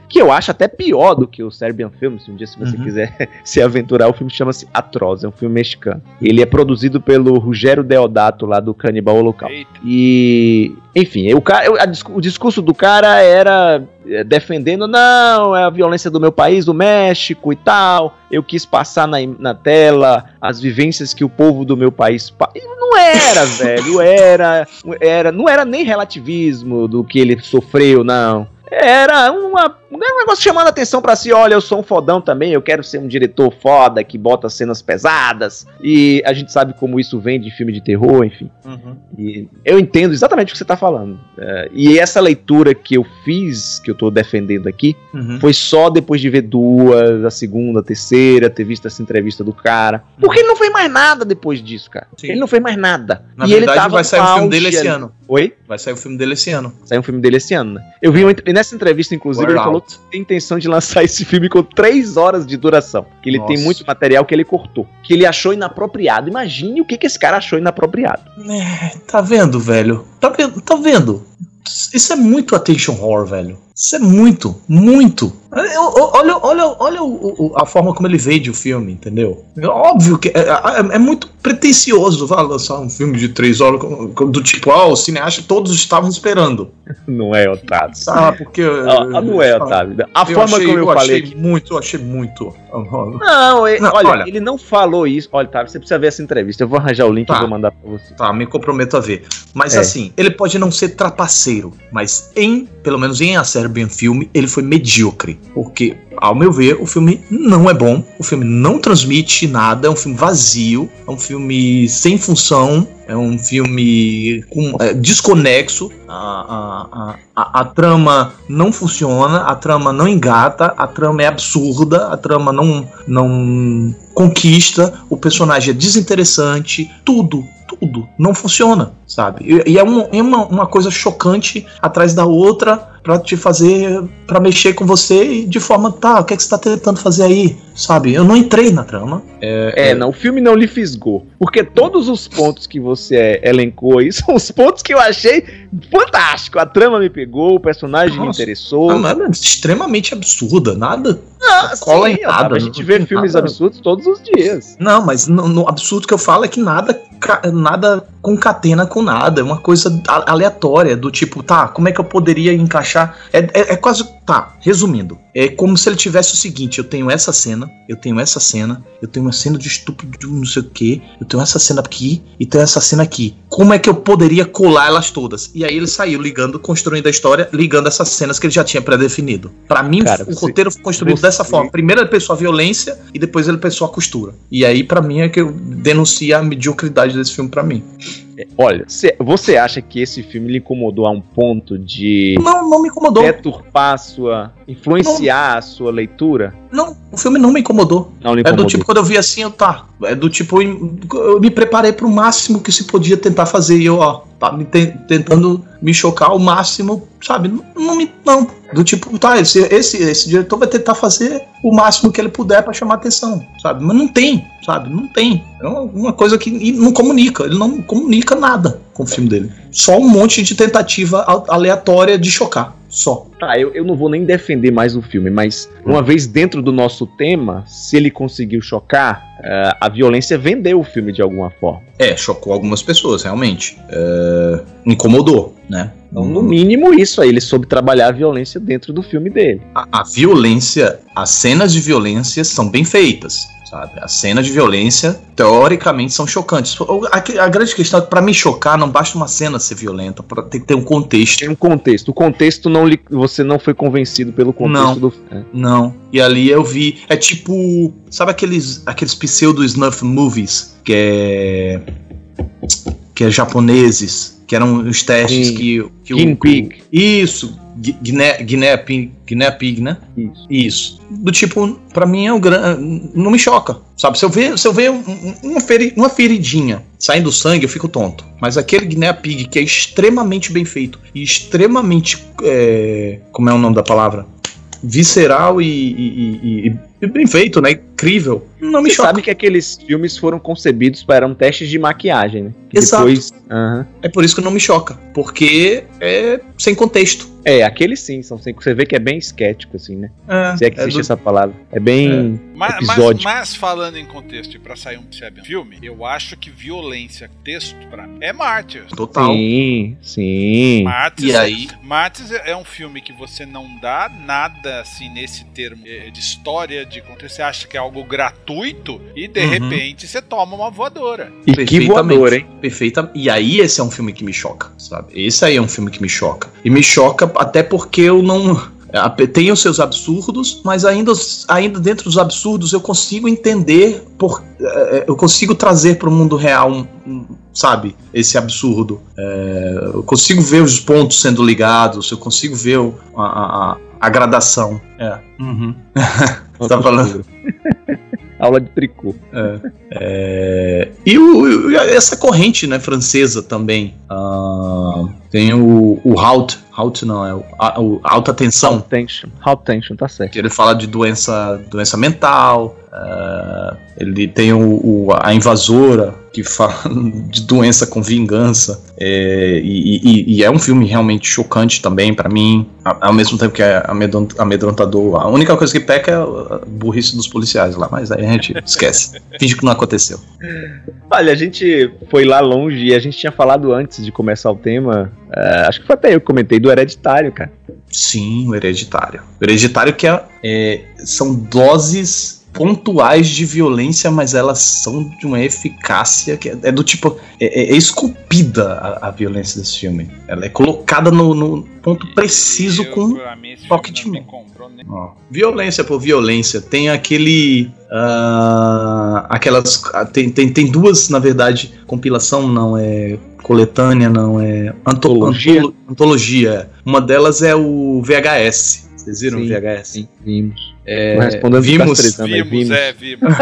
que eu acho até pior do que o Serbian Film, se um dia se você Uhum. quiser se aventurar, o filme chama-se Atroz, é um filme mexicano. Ele é produzido pelo Rogério Deodato, lá do Canibal Holocausto. Eita. E, enfim, o, cara, o discurso do cara era é, defendendo, não, é a violência do meu país, do México e tal. Eu quis passar na, na tela as vivências que o povo do meu país. pa- não era, velho, era, era. Não era nem relativismo do que ele sofreu, não. Era uma, um negócio chamando a atenção pra si, olha, eu sou um fodão também, eu quero ser um diretor foda que bota cenas pesadas. E a gente sabe como isso vem de filme de terror, enfim. Uhum. E eu entendo exatamente o que você está falando. É, e essa leitura que eu fiz, que eu estou defendendo aqui, Uhum. foi só depois de ver duas, a segunda, a terceira, ter visto essa entrevista do cara. Porque ele não fez mais nada depois disso, cara. Sim. Ele não fez mais nada. Na e verdade, vai sair o filme dele esse ano. Oi? Vai sair o filme dele esse ano. Saiu um filme dele esse ano, né? Eu vi uma, nessa entrevista, inclusive, ele falou Tem intenção de lançar esse filme com três horas de duração. Que ele Nossa. tem muito material que ele cortou. Que ele achou inapropriado. Imagine o que, que esse cara achou inapropriado. É, tá vendo, velho? Tá vendo? Tá vendo? Isso é muito attention horror, velho. Isso é muito, muito. Olha, olha, olha, olha o- o- a forma como ele vende o filme, entendeu? É óbvio que é, é- é muito pretencioso vai lançar um filme de três horas do tipo, ah, o cineasta todos estavam esperando. Não é, Otávio. Sabe? Porque. Ah, não é, Otávio. A forma achei, como eu, eu falei achei muito, eu achei muito. Não, ele- Não, olha, olha. ele não falou isso. Olha, tá, você precisa ver essa entrevista. Eu vou arranjar o link Tá. e vou mandar pra você. Tá, me comprometo a ver. Mas É. assim, ele pode não ser trapaceiro, mas em, pelo menos em A Serbian Filme, ele foi medíocre. Porque, ao meu ver, o filme não é bom, o filme não transmite nada, é um filme vazio, é um filme sem função, é um filme com, é, desconexo, a, a, a, a, trama não funciona, a trama não engata, a trama é absurda, a trama não, não conquista, o personagem é desinteressante, tudo, tudo não funciona, sabe? E, e é, um- é uma, uma coisa chocante atrás da outra pra te fazer, pra mexer com você de forma, tá, o que, é que você tá tentando fazer aí, sabe? Eu não entrei na trama. É, não, o filme não lhe fisgou. Porque todos os pontos que você é, elencou aí são os pontos que eu achei fantástico. A trama me pegou, o personagem me Nossa. interessou. Não, nada extremamente absurda, nada. Ah, cola sim, em nada, a gente vê filmes nada. absurdos todos os dias. Não, mas no, no absurdo que eu falo é que nada, nada concatena com nada. É uma coisa aleatória, do tipo, tá, como é que eu poderia encaixar? É, é, é quase. Tá, resumindo. É como se ele tivesse o seguinte: eu tenho essa cena, eu tenho essa cena, eu tenho uma cena de estupro de não sei o que, eu tenho essa cena aqui e tenho essa cena aqui. Como é que eu poderia colar elas todas? E aí ele saiu ligando, construindo a história, ligando essas cenas que ele já tinha pré-definido. Pra mim, Cara, o você- roteiro foi construído você- dessa forma. Primeiro ele pensou a violência e depois ele pensou a costura. E aí, pra mim, é que eu denuncio a mediocridade desse filme pra mim. Olha, cê- você acha que esse filme lhe incomodou a um ponto de Não, não me incomodou. deturpar sua. Influenciar a sua leitura? Não, o filme não me incomodou. Não lhe É do incomodou. tipo, quando eu vi assim, eu tá. É do tipo, eu, me preparei pro máximo que se podia tentar fazer. E eu, ó, tá me te- tentando me chocar ao máximo, sabe? Não, não me. Não. Do tipo, tá, esse, esse, esse diretor vai tentar fazer o máximo que ele puder pra chamar atenção, sabe? Mas não tem, sabe? Não tem. É uma, uma coisa que não comunica. Ele não comunica nada com o filme dele. Só um monte de tentativa aleatória de chocar. Só. Tá, eu, eu não vou nem defender mais o filme, mas uma vez dentro do nosso tema, se ele conseguiu chocar, eh, a violência vendeu o filme de alguma forma. É, chocou algumas pessoas, realmente. É, incomodou, né? Então, no mínimo, isso aí, ele soube trabalhar a violência dentro do filme dele. a, a violência, as cenas de violência são bem feitas, sabe? As cenas de violência, teoricamente, são chocantes. A, a grande questão é que pra me chocar, não basta uma cena ser violenta, pra, tem que ter um contexto. Tem um contexto. O contexto não lhe, você não foi convencido pelo contexto Não. do filme. Não. E ali eu vi. É tipo. Sabe aqueles, aqueles pseudo snuff movies? Que é. Que é japoneses. Que eram os testes Sim. que, que o. Pig. Isso. Gui- Guiné, Guiné, Pig, Guiné Pig, né? Isso. Isso. Do tipo, pra mim é um gran... não me choca. Sabe, se eu ver, se eu ver um- um- uma, feri... uma feridinha saindo sangue, eu fico tonto. Mas aquele Guiné Pig que é extremamente bem feito e extremamente. é, Como é o nome da palavra? Visceral e, e- e- e- e bem feito, né? Incrível. Não me Você choca. sabe que aqueles filmes foram concebidos para um testes de maquiagem, né? Que Exato. Depois. É por isso que não me choca. Porque é sem contexto. É, aqueles sim, são sempre- você vê que é bem esquético, assim, né? É, Se é que é existe do- essa palavra. É bem Mas, mas, episódico. mas falando em contexto e pra sair um, sabe, um filme, eu acho que violência, texto, pra mim, é Mártires. Total. Sim, sim. Mártires, E aí? Mártires é um filme que você não dá nada assim nesse termo eh, de história, de conteúdo. Você acha que é algo gratuito e de Uhum. repente você toma uma voadora. E que voador, hein? Perfeita. E aí esse é um filme que me choca, sabe? Esse aí é um filme que me choca. E me choca até porque eu não. a- Tem os seus absurdos, mas ainda, ainda dentro dos absurdos eu consigo entender, por, eh, eu consigo trazer para o mundo real, um, um, sabe, esse absurdo. Eh, eu consigo ver os pontos sendo ligados, eu consigo ver o- a, a- a- gradação. É. Uhum. Você tá falando? Aula de tricô. É, e o- e essa corrente né, francesa também. ah, tem o, o Halt. Halt não, é o, a- o alta tensão. How tension. How tension, tá certo. Que ele fala de doença, doença mental. ah, ele tem o, o- a invasora, que fala de doença com vingança. é, e, e- e é um filme realmente chocante também pra mim. Ao mesmo tempo que é amedron- amedrontador. A única coisa que peca é a burrice dos policiais lá, mas aí a gente esquece. Finge que não aconteceu. Olha, a gente foi lá longe e a gente tinha falado antes de começar o tema. é, acho que foi até eu que comentei do hereditário, cara. Sim, o hereditário. O hereditário que é, é, são doses pontuais de violência, mas elas são de uma eficácia que é, é do tipo. É, é- é esculpida a, a violência desse filme. Ela é colocada no, no ponto preciso Eu, com. mim, toque de mão. Ó, violência por violência. Tem aquele. ah, aquelas. ah, Tem, tem, tem duas, na verdade, compilação, não é coletânea, não é. anto- Antologia? antolo- antologia. Uma delas é o VHS. Vocês viram Sim, o VHS? Sim, vimos. É, respondendo vimos. Castretando aí, Vimos, é, vimos. vimos.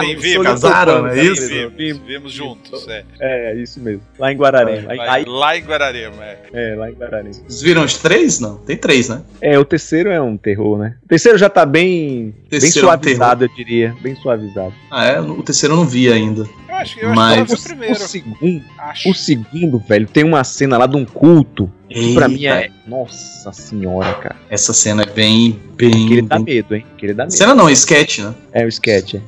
Sim, vimos. Casaram, é Sim, isso? Vimos, vimos juntos, é. É, isso mesmo. Lá em Guararema. Lá, Aí- lá em Guararema, é. é, lá em Guararema. Vocês viram os três? Não, tem três, né? É, o terceiro é um terror, né? O terceiro já tá bem, bem Terceiro é um suavizado, eu diria. Bem suavizado. Ah, é? O terceiro eu não vi ainda. Eu acho, eu Mas- acho que O, foi o primeiro. segundo, Acho. o segundo, velho, tem uma cena lá de um culto que pra mim é. Nossa senhora, cara. Essa cena é bem. bem, Aquele dá bem... medo, hein? Aquele dá medo. Cena não, sketch, né? É o sketch. é.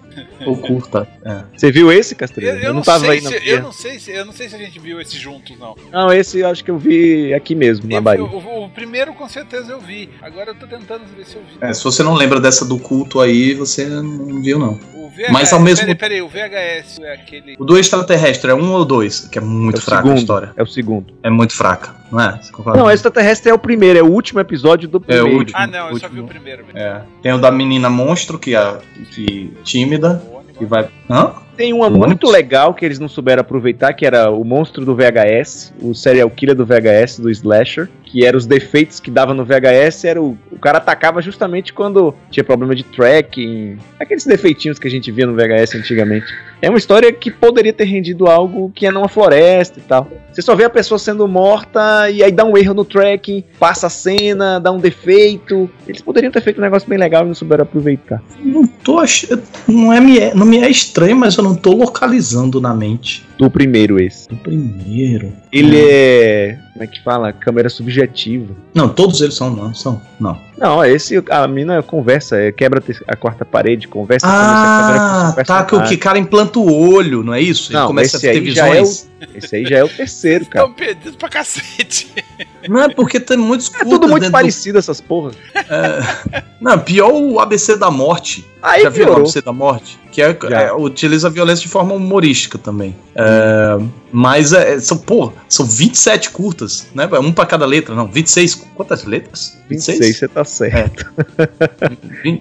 Ou curta. É. Você viu esse, Eu, Castrelo? eu não tava aí na se, Bahia. eu não sei se eu não sei se a gente viu esse juntos não. Não, esse eu acho que eu vi aqui mesmo, na Eu- Bahia. o, o primeiro com certeza eu vi. Agora eu tô tentando ver se eu vi. É, se você não lembra dessa do culto aí, você não viu, não. O VHS, Mas ao mesmo- Peraí, peraí, o VHS é aquele. O do extraterrestre é um ou dois? Que é muito É o fraca segundo. a história. É o segundo. É muito fraca, não é? Concorda? Não, extraterrestre é o primeiro, é o último episódio do É o primeiro. último. Ah, não, eu só último. vi o primeiro. mesmo. É. Tem o da menina monstro, que é que tímida, O ônibus. que vai. Hã? Tem uma muito legal que eles não souberam aproveitar, que era o monstro do VHS, o serial killer do VHS, do Slasher, que eram os defeitos que dava no VHS, era o, o cara atacava justamente quando tinha problema de tracking, aqueles defeitinhos que a gente via no VHS antigamente. É uma história que poderia ter rendido algo que é numa floresta e tal. Você só vê a pessoa sendo morta e aí dá um erro no tracking, passa a cena, dá um defeito. Eles poderiam ter feito um negócio bem legal e não souberam aproveitar. Não tô achando. Não, é, é- não me é estranho, mas eu não tô localizando na mente. Do primeiro esse. O primeiro. Ele é. Como é que fala? Câmera subjetiva. Não, todos eles são, não. São. Não. Não, esse a mina conversa, é, quebra a quarta parede, conversa Ah, um tá. Que o que cara implanta o olho, não é isso? Ele Não, começa a esse ter aí já é visões. Esse aí já é o terceiro, cara. Estão perdidos pra cacete. Não, é porque tem muitos É tudo muito parecido essas porra. É... Não, pior o ABC da morte. Aí Já viu o. ABC da morte? Que é, é, utiliza a violência de forma humorística também. É, Mas é, são, pô, são 27 curtas, né? Um pra cada letra, não, 26. Quantas letras? 26, você tá certo.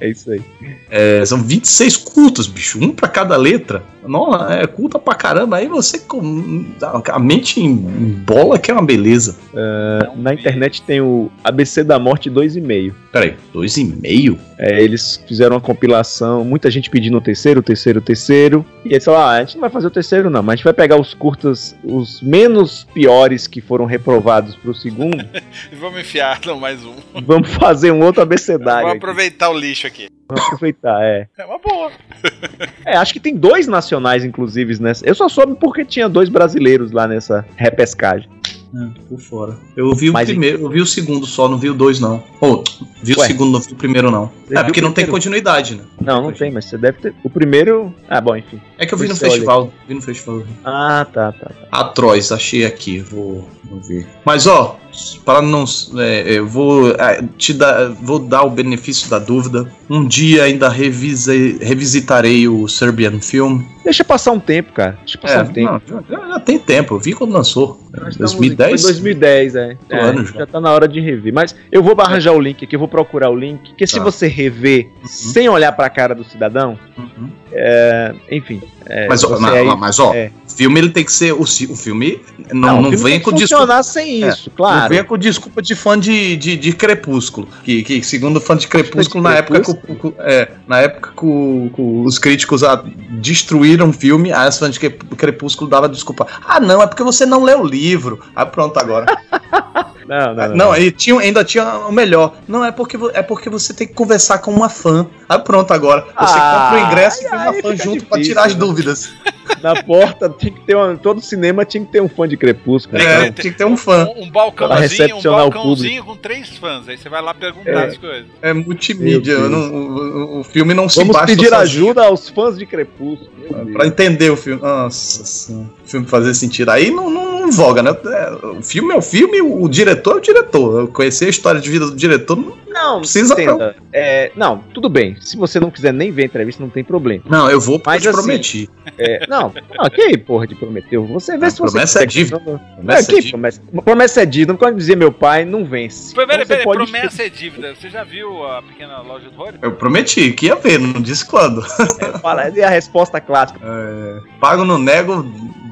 É, isso aí. É, são 26 curtos, bicho. Um pra cada letra. Não, é curta pra caramba. Aí você. com- A mente em bola que é uma beleza. Uh, na internet tem o ABC da Morte 2,5. Peraí, dois e meio? É, eles fizeram uma compilação, muita gente pedindo o terceiro, o terceiro, o terceiro. E eles falaram: ah, a gente não vai fazer o terceiro, não, mas a gente vai pegar os curtas, os menos piores que foram reprovados pro segundo, E vamos enfiar não, mais um. vamos fazer um outro abecedário. Vamos aqui. aproveitar o lixo aqui. Vamos aproveitar, é. É uma boa. É, acho que tem dois nacionais, inclusive, nessa. Eu só soube porque tinha dois brasileiros lá nessa repescagem. É, por fora. Eu vi o Mas primeiro, eu vi o segundo só, não vi o dois, não. Ou, vi o Ué. segundo, não vi o primeiro, não. Você É porque o não tem continuidade, né? Não, não tem, mas você deve ter. O primeiro. Ah, bom, enfim. É que eu vi no olha festival. Vi no festival. Ah, tá, tá. tá. Atroz, achei aqui, vou, vou ver. Mas ó, para não, é, eu vou é, te dar, vou dar o benefício da dúvida. Um dia ainda revise, revisitarei o Serbian Film. Deixa passar um tempo, cara. Deixa passar um tempo. não, já, já tem tempo. Eu vi quando lançou. Nós estamos em 2010. 2010, é. É, ano já. já tá na hora de rever. Mas eu vou arranjar o link aqui, eu vou procurar o link. Porque se Tá. você rever sem olhar pra cara do cidadão, Uhum. é, enfim. é, Mas, ó, você mas, aí- mas, ó, é. Filme ele tem que ser o, o filme não, o não, filme que com desculpa. funcionar sem É, isso, Não claro. venha com desculpa de fã de, de, de Crepúsculo. Que, que segundo fã de Crepúsculo, de na época, que, o- que o- é, na época o- que os críticos ah, destruíram o filme, aí os fãs de Cre- Crepúsculo davam desculpa. Ah, não, é porque você não leu o livro. Ah, pronto, agora. Não, não, não. não, aí tinha, ainda tinha o melhor. Não, é porque, é porque você tem que conversar com uma fã. Ah, pronto, agora. Você Ah, compra o ingresso e aí- tem uma aí fã junto pra difícil, tirar as né? dúvidas. Na porta tinha que ter uma, todo cinema tinha que ter um fã de Crepúsculo. É, então. tinha que ter um fã. Um, um balcãozinho, um balcãozinho com três fãs. Aí você vai lá perguntar É. as coisas. É multimídia. Não- o, o- filme não se Vamos pedir sozinho. ajuda aos fãs de Crepúsculo. Pra entender o filme. Nossa senhora. O filme fazer sentido. Aí não, não, não voga, né? É, O filme é o filme, o diretor é o diretor. Eu conhecer a história de vida do diretor. não- Não, Precisa entenda. É, não, tudo bem. Se você não quiser nem ver a entrevista, não tem problema. Não, eu vou porque Mas eu te assim, prometi. É, não, não, que porra de prometeu? Você vê se você promessa é quiser. dívida. Não, Promessa é, é dívida. promessa? Promessa é dívida. Quando dizia meu pai, não vence. Peraí, Então pode- promessa é dívida. Você já viu a pequena loja do Rory? Eu prometi que ia ver, não disse quando. Fala, é a resposta clássica. É, pago no nego.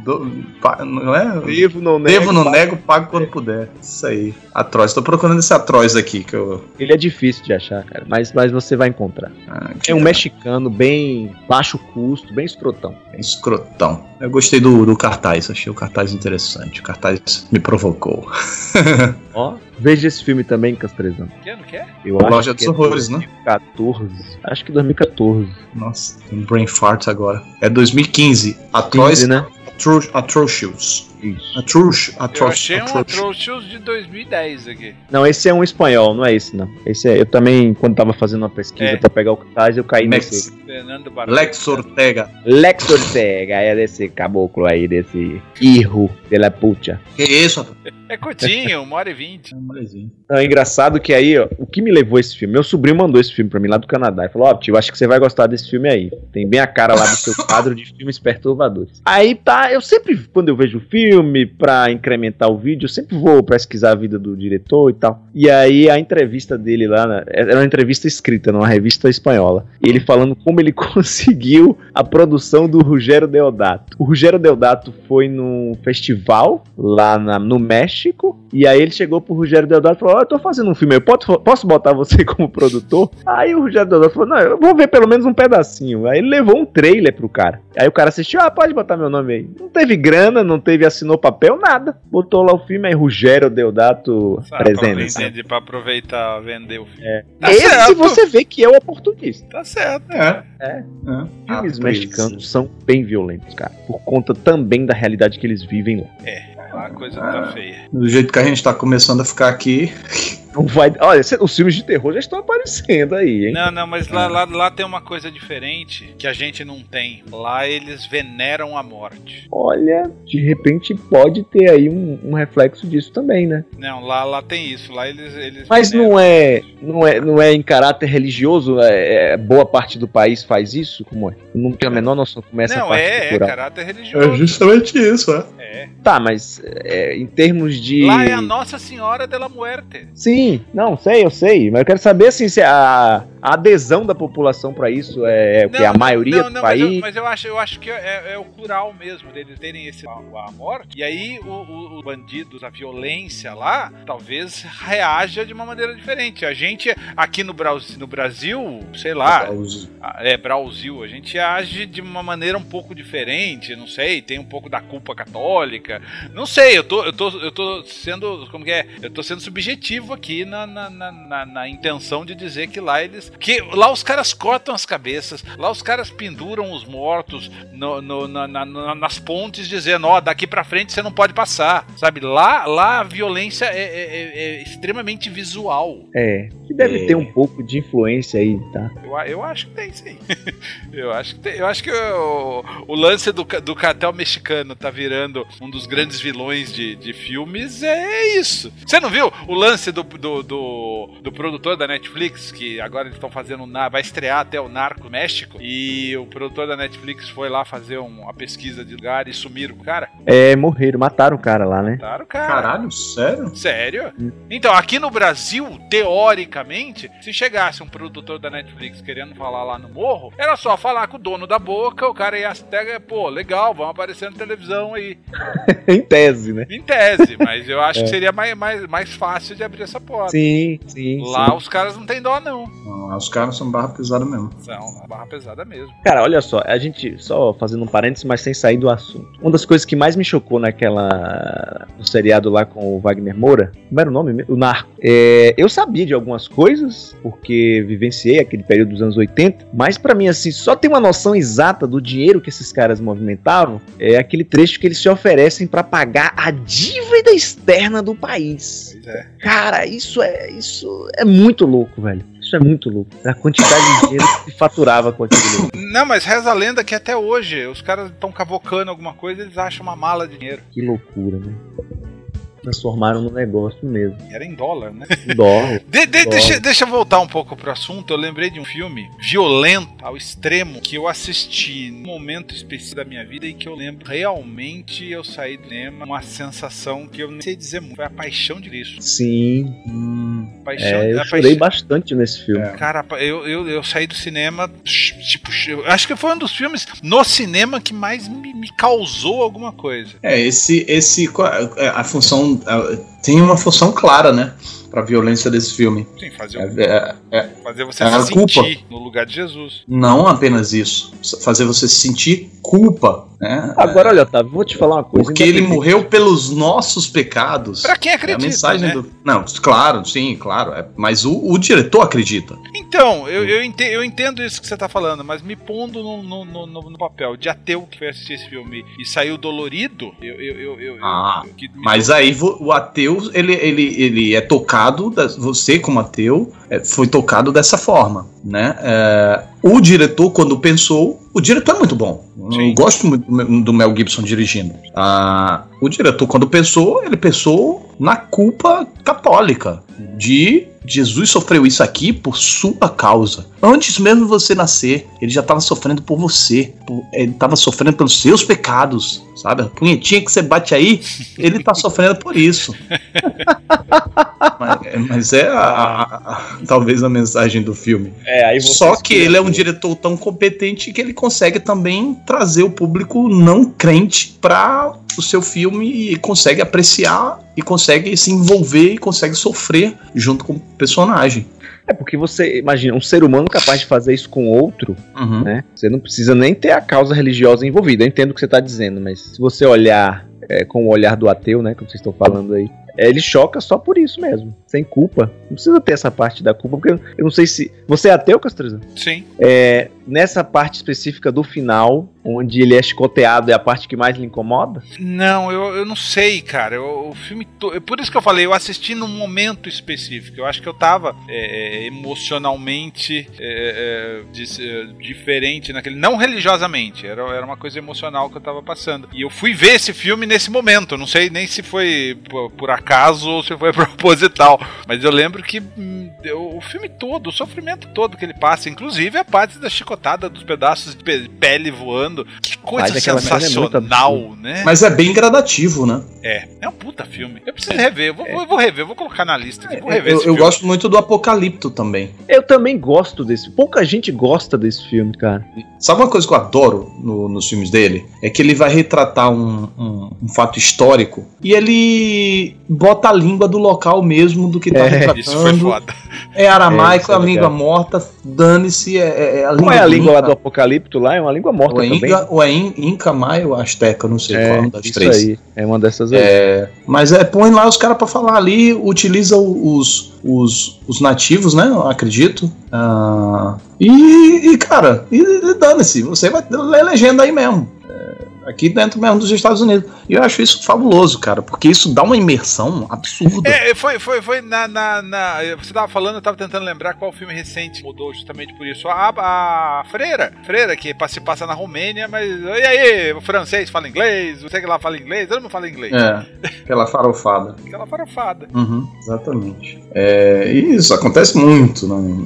Do- pa- não é? Devo, não nego. Devo no pago. nego, pago quando puder. Isso aí. Atroz. Tô procurando esse atroz aqui que eu. Ele é difícil de achar, cara, mas, mas você vai encontrar. ah, É um mexicano bem baixo custo, bem escrotão. Escrotão. Eu gostei do, do cartaz, achei o cartaz interessante. O cartaz me provocou. Ó, veja esse filme também, Castrezão. Que ano que é? Eu Loja acho dos que Horrores, né? é 2014. Acho que 2014. Nossa, tem um brain fart agora. É 2015. Atroz, 15, né? Atro- Atrocious. Isso. Atroz, Eu Atroz, achei um. Atrocious de 2010 aqui. Não, esse é um espanhol, não é esse não. Esse é, eu também, quando tava fazendo uma pesquisa É. pra pegar o cartaz, eu caí Max. nesse. Fernando. Lex Ortega. Lex Ortega, é desse caboclo aí, desse irro de la pucha. Que isso? É curtinho, uma hora e vinte. É um é engraçado que aí, ó, o que me levou a esse filme? Meu sobrinho mandou esse filme pra mim lá do Canadá. Ele falou: Ó, tio, acho que você vai gostar desse filme aí. Tem bem a cara lá do seu quadro de filmes perturbadores. Aí tá, eu sempre, quando eu vejo o filme, pra incrementar o vídeo, eu sempre vou pesquisar a vida do diretor e tal. E aí a entrevista dele lá, né, era uma entrevista escrita numa revista espanhola. Ele falando como ele conseguiu a produção do Rogério Deodato. O Rogério Deodato foi num festival lá na- no México. E aí ele chegou pro Rogério Deodato e falou: Ó, eu tô fazendo um filme, eu posso, posso botar você como produtor? Aí o Rogério Deodato falou: Não, eu vou ver pelo menos um pedacinho. Aí ele levou um trailer pro cara. Aí o cara assistiu: Ah, pode botar meu nome aí. Não teve grana, não teve, assinou papel, nada. Botou lá o filme, aí Rogério Deodato presente. pra aproveitar, vender o filme. É. Tá Esse certo. você vê que é o oportunista. Tá certo. É. É. Atriz. Filmes mexicanos são bem violentos, cara. Por conta também da realidade que eles vivem lá. A coisa tá feia. Do jeito que a gente tá começando a ficar aqui, Não vai. Olha, os filmes de terror já estão aparecendo aí, hein? Não, não, mas lá, lá, lá tem uma coisa diferente que a gente não tem. Lá eles veneram a morte. Olha, de repente pode ter aí um, um reflexo disso também, né? Não, lá, lá tem isso. Lá eles. eles mas não é, não é, não é em caráter religioso? É, é, boa parte do país faz isso? Como é? Não tenho a menor noção como é essa não, parte é, cultural. é caráter religioso. É justamente isso, é. É. Tá, mas é, em termos de. Lá é a Nossa Senhora de la Muerte. Sim, não, sei, eu sei. Mas eu quero saber assim, se a, a adesão da população para isso é, o que? A maioria não, não, do país? Mas eu, mas eu, acho, eu acho que é, é, o plural mesmo, deles terem esse a, a morte. E aí os bandidos, a violência lá, talvez reaja de uma maneira diferente. A gente aqui no Brasil, no Brasil sei lá. Brasil. É, Brasil, a gente age de uma maneira um pouco diferente, não sei, tem um pouco da culpa católica. Não sei, eu tô, eu tô, eu tô sendo. Como que é? Eu tô sendo subjetivo aqui na, na, na, na, na intenção de dizer que lá eles. Que lá os caras cortam as cabeças, lá os caras penduram os mortos no, no, na, na, nas pontes, dizendo, ó, oh, daqui pra frente você não pode passar. Sabe? Lá, lá a violência é, é, é extremamente visual. É, que deve ter um pouco de influência aí, tá? Eu, eu acho que tem, sim. eu acho que tem. Eu acho que o, o lance do, do cartel mexicano tá virando um dos grandes vilões de, de filmes é isso. Você não viu o lance do, do, do, do produtor da Netflix, que agora eles estão fazendo, vai estrear até o Narco México, e o produtor da Netflix foi lá fazer uma pesquisa de lugar e sumiram o cara? É, morreram, mataram o cara lá, né? Mataram o cara. Caralho, sério? Sério? Então, aqui no Brasil, teoricamente, se chegasse um produtor da Netflix querendo falar lá no morro, era só falar com o dono da boca, o cara ia até, pô, legal, vão aparecer na televisão aí. em tese, né? Em tese, mas eu acho é. que seria mais, mais, mais fácil de abrir essa porta. Sim, sim. Lá sim. os caras não tem dó, não. não. Os caras são barra pesada mesmo. São, barra pesada mesmo. Cara, olha só, a gente, só fazendo um parênteses, mas sem sair do assunto. Uma das coisas que mais me chocou naquela. no seriado lá com o Wagner Moura, como era o nome? O Narco. É, eu sabia de algumas coisas, porque vivenciei aquele período dos anos 80, mas para mim, assim, só tem uma noção exata do dinheiro que esses caras movimentavam é aquele trecho que eles se oferecem para pagar a dívida externa do país. É. Cara, isso é isso é muito louco, velho. Isso é muito louco. A quantidade de dinheiro que se faturava com aquilo. Não, mas reza a lenda que até hoje os caras estão cavocando alguma coisa eles acham uma mala de dinheiro. Que loucura, né? Transformaram no negócio mesmo. Era em dólar, né? Dólar. de, de, dólar. Deixa, deixa eu voltar um pouco pro assunto. Eu lembrei de um filme violento ao extremo que eu assisti num momento específico da minha vida e que eu lembro realmente eu saí do cinema uma sensação que eu nem sei dizer muito. Foi a paixão de Cristo. Sim. Hum, paixão, é, eu a chorei bastante nesse filme. É. Cara, eu, eu, eu saí do cinema, tipo, acho que foi um dos filmes no cinema que mais me, me causou alguma coisa. É, esse, esse, a função tem uma função clara, né? Pra violência desse filme. Sim, fazer, é, é, fazer você se sentir culpa. no lugar de Jesus. Não apenas isso. Fazer você se sentir culpa. Né? Agora, olha, Otávio, vou te falar uma coisa. Porque ele morreu pelos nossos pecados. Pra quem acredita. É a mensagem né? do... Não, claro, sim, claro. É, mas o, o, diretor acredita. Então, eu, eu, entendo, eu entendo isso que você tá falando, mas me pondo no, no, no, no papel de ateu que foi assistir esse filme e saiu dolorido, eu. eu, eu ah, mas aí o ateu, ele, ele, ele é tocado você como ateu foi tocado dessa forma, né? É, o diretor quando pensou, o diretor é muito bom. Sim. Eu gosto muito do Mel Gibson dirigindo. Ah, o diretor quando pensou, ele pensou na culpa católica de Jesus sofreu isso aqui por sua causa. Antes mesmo de você nascer, ele já estava sofrendo por você. Por, ele estava sofrendo pelos seus pecados. Sabe? A punhetinha que você bate aí, ele está sofrendo por isso. mas, mas, é a, a, a, talvez a mensagem do filme. É, Só que ele é um diretor tão competente que ele consegue também trazer o público não crente para o seu filme e consegue apreciar e consegue se envolver e consegue sofrer junto com o personagem. É porque você imagina um ser humano capaz de fazer isso com outro, uhum. né? Você não precisa nem ter a causa religiosa envolvida. Eu entendo o que você está dizendo, mas se você olhar é, com o olhar do ateu, né, como vocês estão falando aí, é, ele choca só por isso mesmo, sem culpa. Não precisa ter essa parte da culpa, porque eu não sei se. Você é ateu, Castreza? Sim. É, nessa parte específica do final, onde ele é chicoteado é a parte que mais lhe incomoda? Não, eu, eu não sei, cara. Eu- o filme. To... Por isso que eu falei, eu assisti num momento específico. Eu acho que eu tava é, emocionalmente é, é, é, diferente naquele. Não religiosamente, era, era uma coisa emocional que eu tava passando. E eu fui ver esse filme nesse momento. Não sei nem se foi por, por acaso ou se foi proposital. Mas eu lembro que hum, o filme todo, o sofrimento todo que ele passa, inclusive a parte da chicotada dos pedaços de pe- pele voando. Que coisa Mas é muito sensacional, absurda. né? Mas é bem gradativo, né? É, é um puta filme. Eu preciso rever, eu vou, eu vou rever, eu vou colocar na lista aqui, vou rever Eu, esse eu gosto muito do Apocalipto também. Eu também gosto desse. Pouca gente gosta desse filme, cara. Sabe uma coisa que eu adoro no- nos filmes dele? É que ele vai retratar um, um- um fato histórico e ele bota a língua do local mesmo do que tá É, retratando. Isso foi foda. É aramaico, É, é a língua morta, dane-se, é, é- é a língua Qual é a do língua lá do Apocalipto lá? É uma língua morta é, também. Inca, ou é In- Inca, Maia ou Azteca, não sei qual é É, uma das isso três. aí. É uma dessas aí. É, mas é, põe lá os caras pra falar ali, utiliza os, os, os nativos, né? Acredito. Ah, e, e, cara, e, e dane-se, você vai ler legenda aí mesmo. Aqui dentro mesmo dos Estados Unidos. E eu acho isso fabuloso, cara, porque isso dá uma imersão absurda. É, foi, foi, foi na, na, na- Você tava falando, eu tava tentando lembrar qual filme recente mudou justamente por isso. A, a Freira, Freira, que se passa na Romênia, mas. E aí, o francês fala inglês, você que lá fala inglês, todo mundo fala inglês. É, aquela farofada. Aquela farofada. Uhum, exatamente. É, isso acontece muito. Né?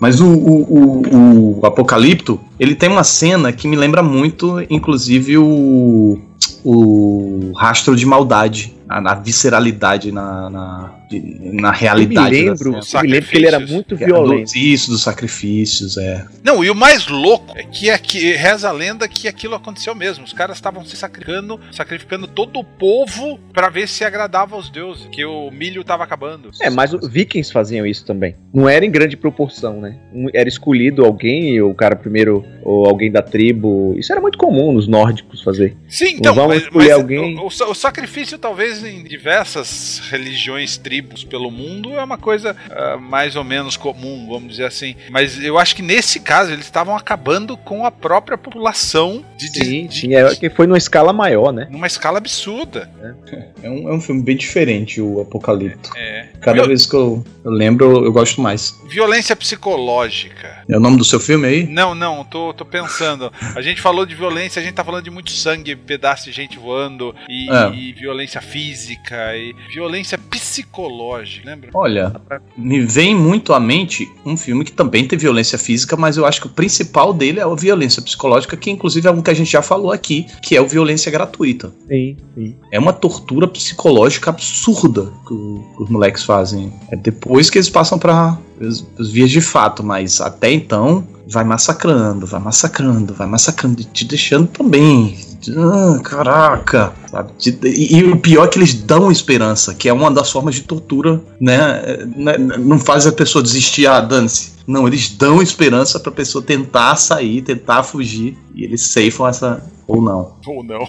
Mas o, o, o, o Apocalipto, ele tem uma cena que me lembra muito, inclusive, o, o rastro de maldade. A, na visceralidade, na, na, na eu me realidade. da lembro, cena. eu me lembro que ele era muito É, violento. do- Isso, dos sacrifícios, é. Não, e o mais louco é que aqui, reza a lenda que aquilo aconteceu mesmo. Os caras estavam se sacrificando, sacrificando todo o povo pra ver se agradava aos deuses, que o milho tava acabando. É, mas os vikings faziam isso também. Não era em grande proporção, né? Era escolhido alguém, ou o cara primeiro, ou alguém da tribo. Isso era muito comum nos nórdicos fazer. Sim, então, vamos mas, escolher mas alguém. O, o o sacrifício, talvez em diversas religiões, tribos pelo mundo, é uma coisa ah, mais ou menos comum, vamos dizer assim. Mas eu acho que nesse caso eles estavam acabando com a própria população de, de- Sim, de- sim. É que foi numa escala maior, né? numa escala absurda. É um, é um filme bem diferente, o Apocalipto. É. Cada Viol- vez que eu, eu lembro, eu gosto mais. Violência psicológica. É o nome do seu filme aí? Não, não, tô, tô pensando. A gente falou de violência, a gente tá falando de muito sangue, pedaço de gente voando, e, É. e violência física, e violência psicológica, lembra? Olha, me vem muito à mente um filme que também tem violência física, mas eu acho que o principal dele é a violência psicológica, que inclusive é um que a gente já falou aqui, que é o violência gratuita. Sim, sim. É uma tortura psicológica absurda que, o- que os moleques fazem. É depois que eles passam para os vias de fato, mas até então vai massacrando, vai massacrando, vai massacrando, e te deixando também. Ah, caraca, sabe? E, e o pior é que eles dão esperança, que é uma das formas de tortura, né? É, né, Não faz a pessoa desistir, ah, dane-se. Não, eles dão esperança pra pessoa tentar sair, tentar fugir, e eles ceifam essa. Ou não. Ou não.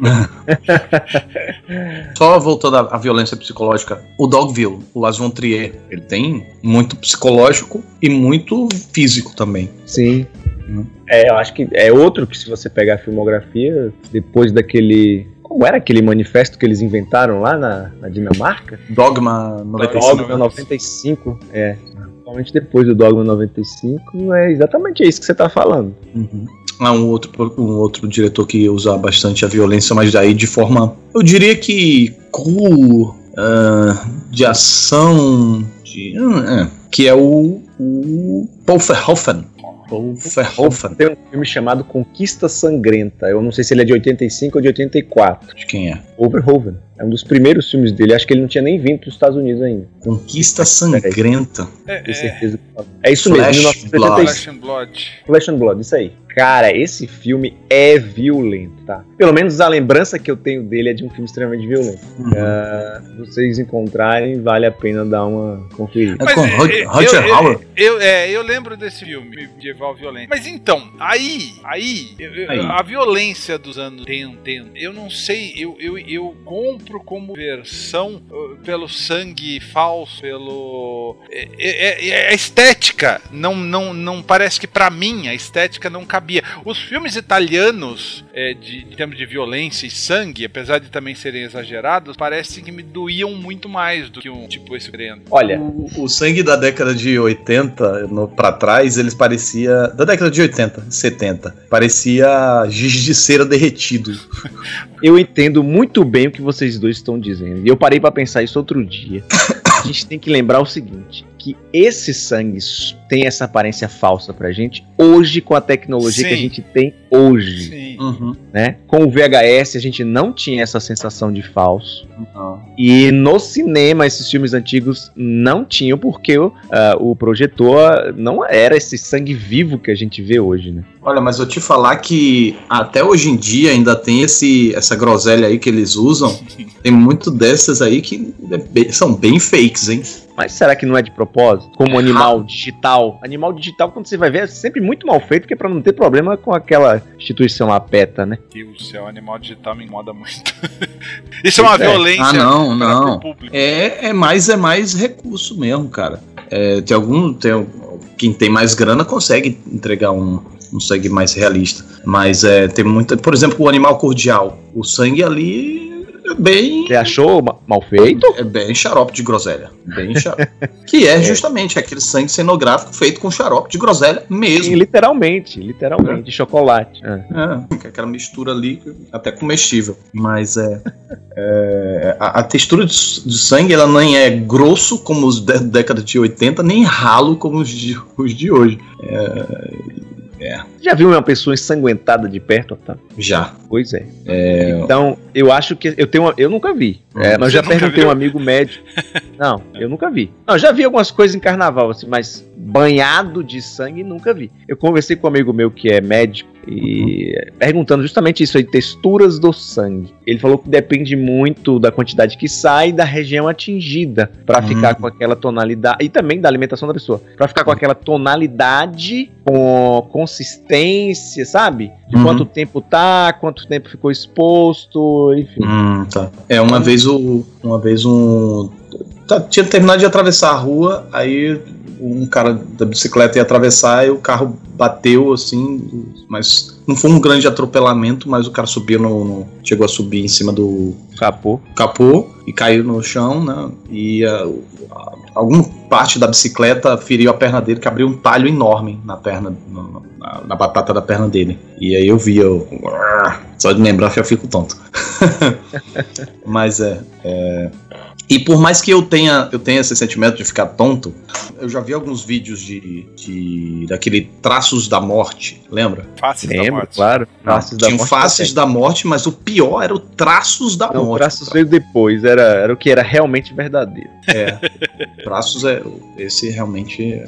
Só voltando à, à violência psicológica, o Dogville, o Las Von Trier, ele tem muito psicológico e muito físico também. Sim. Hum. É, eu acho que é outro que se você pegar a filmografia, depois daquele. Como era aquele manifesto que eles inventaram lá na, na Dinamarca? Dogma 95. Dogma 95, é. Principalmente depois do Dogma 95, é exatamente isso que você tá falando. Uhum. Há um outro, um outro diretor que usa bastante a violência, mas daí de forma, eu diria que cru, ah, de ação, de, ah, é, que é o, o Paul Verhoeven. Verhoeven, Tem um filme chamado Conquista Sangrenta. Eu não sei se ele é de 85 ou de 84. de quem é? Overhoven. É um dos primeiros filmes dele. Acho que ele não tinha nem vindo para os Estados Unidos ainda. Conquista Sangrenta. É, é, que- É isso Flash mesmo, 1985. Flash and Blood. Flash and Blood, isso aí. Cara, esse filme é violento, tá? Pelo menos a lembrança que eu tenho dele é de um filme extremamente violento. Uhum. Se vocês encontrarem, vale a pena dar uma conferida. É com Roger- Roger eu? Eu, eu- é, eu lembro desse filme, medieval violento. Mas então, aí, aí, Aí. a violência dos anos 80, eu não sei, eu, eu, eu compro como versão uh, pelo sangue falso, pelo. É, é- é- é a estética não, não, não parece que pra mim a estética não cabe cabia. Os filmes italianos, é, de, em termos de violência e sangue, apesar de também serem exagerados, parece que me doíam muito mais do que um tipo esse crendo. Olha, O, o sangue da década de 80 no, pra trás, eles parecia. Da década de 80, 70. Parecia giz de cera derretido. eu entendo muito bem o que vocês dois estão dizendo. E eu parei pra pensar isso outro dia. A gente tem que lembrar o seguinte: que esse sangue tem essa aparência falsa pra gente hoje com a tecnologia que a Sim. gente tem hoje, Sim. Uhum. né? Com o VHS a gente não tinha essa sensação de falso. Não. E no cinema, esses filmes antigos não tinham, porque o, ah, o projetor não era esse sangue vivo que a gente vê hoje, né? Olha, mas eu te falar que até hoje em dia ainda tem esse, essa groselha aí que eles usam. Tem muito dessas aí que é são bem fakes, hein? Mas será que não é de propósito? Como É animal digital. Animal digital, quando você vai ver, é sempre muito mal feito, porque é pra não ter problema com aquela instituição lá PETA, né? Deus do céu, animal digital me incomoda muito. Isso é uma é. violência Ah, não, não. É, é mais é mais recurso mesmo, cara. É, tem algum tem, quem tem mais grana consegue entregar um, um sangue mais realista, mas é, tem muita, por exemplo, o animal cordial, o sangue ali é bem Você achou ma- mal feito? é bem xarope de groselha, bem xarope. que é justamente aquele sangue cenográfico feito com xarope de groselha Sim, mesmo. literalmente, literalmente, de chocolate. É. É, que é aquela mistura ali, até comestível. Mas é. é, a, a textura de, de sangue ela nem é grosso como os da década de 80, nem ralo como os de, os de hoje. Já viu uma pessoa ensanguentada de perto, Otávio? Já. Pois é. Então, eu acho que. Eu tenho uma, Eu nunca vi. É, mas já perguntei viu? um amigo médico. Não, eu nunca vi. Não, já vi algumas coisas em carnaval, assim, mas banhado de sangue nunca vi. Eu conversei com um amigo meu que é médico e perguntando justamente isso aí, texturas do sangue. Ele falou que depende muito da quantidade que sai da região atingida pra Hum. ficar com aquela tonalidade e também da alimentação da pessoa, Pra ficar com aquela tonalidade, com consistência, sabe? De Uhum. quanto tempo tá, quanto tempo ficou exposto, enfim. Hum, tá. É, uma vez o. Uma vez um. tá, tinha terminado de atravessar a rua, aí um cara da bicicleta ia atravessar e o carro bateu assim, mas não foi um grande atropelamento, mas o cara subiu no. no- chegou a subir em cima do Capô. capô e caiu no chão, né? E ah, a- alguma parte da bicicleta feriu a perna dele, que abriu um talho enorme na perna, no- na, na batata da perna dele. E aí eu vi, eu. Só de lembrar já fico tonto. Mas é, é. E por mais que eu tenha, eu tenha esse sentimento de ficar tonto, eu já vi alguns vídeos de, de daquele traços da morte, lembra? Faces da morte. claro. Traços da Tinham morte faces da morte, mas o pior era o traços da Não, o morte. traços veio depois, era, era o que era realmente verdadeiro. É. Traços é. Esse realmente é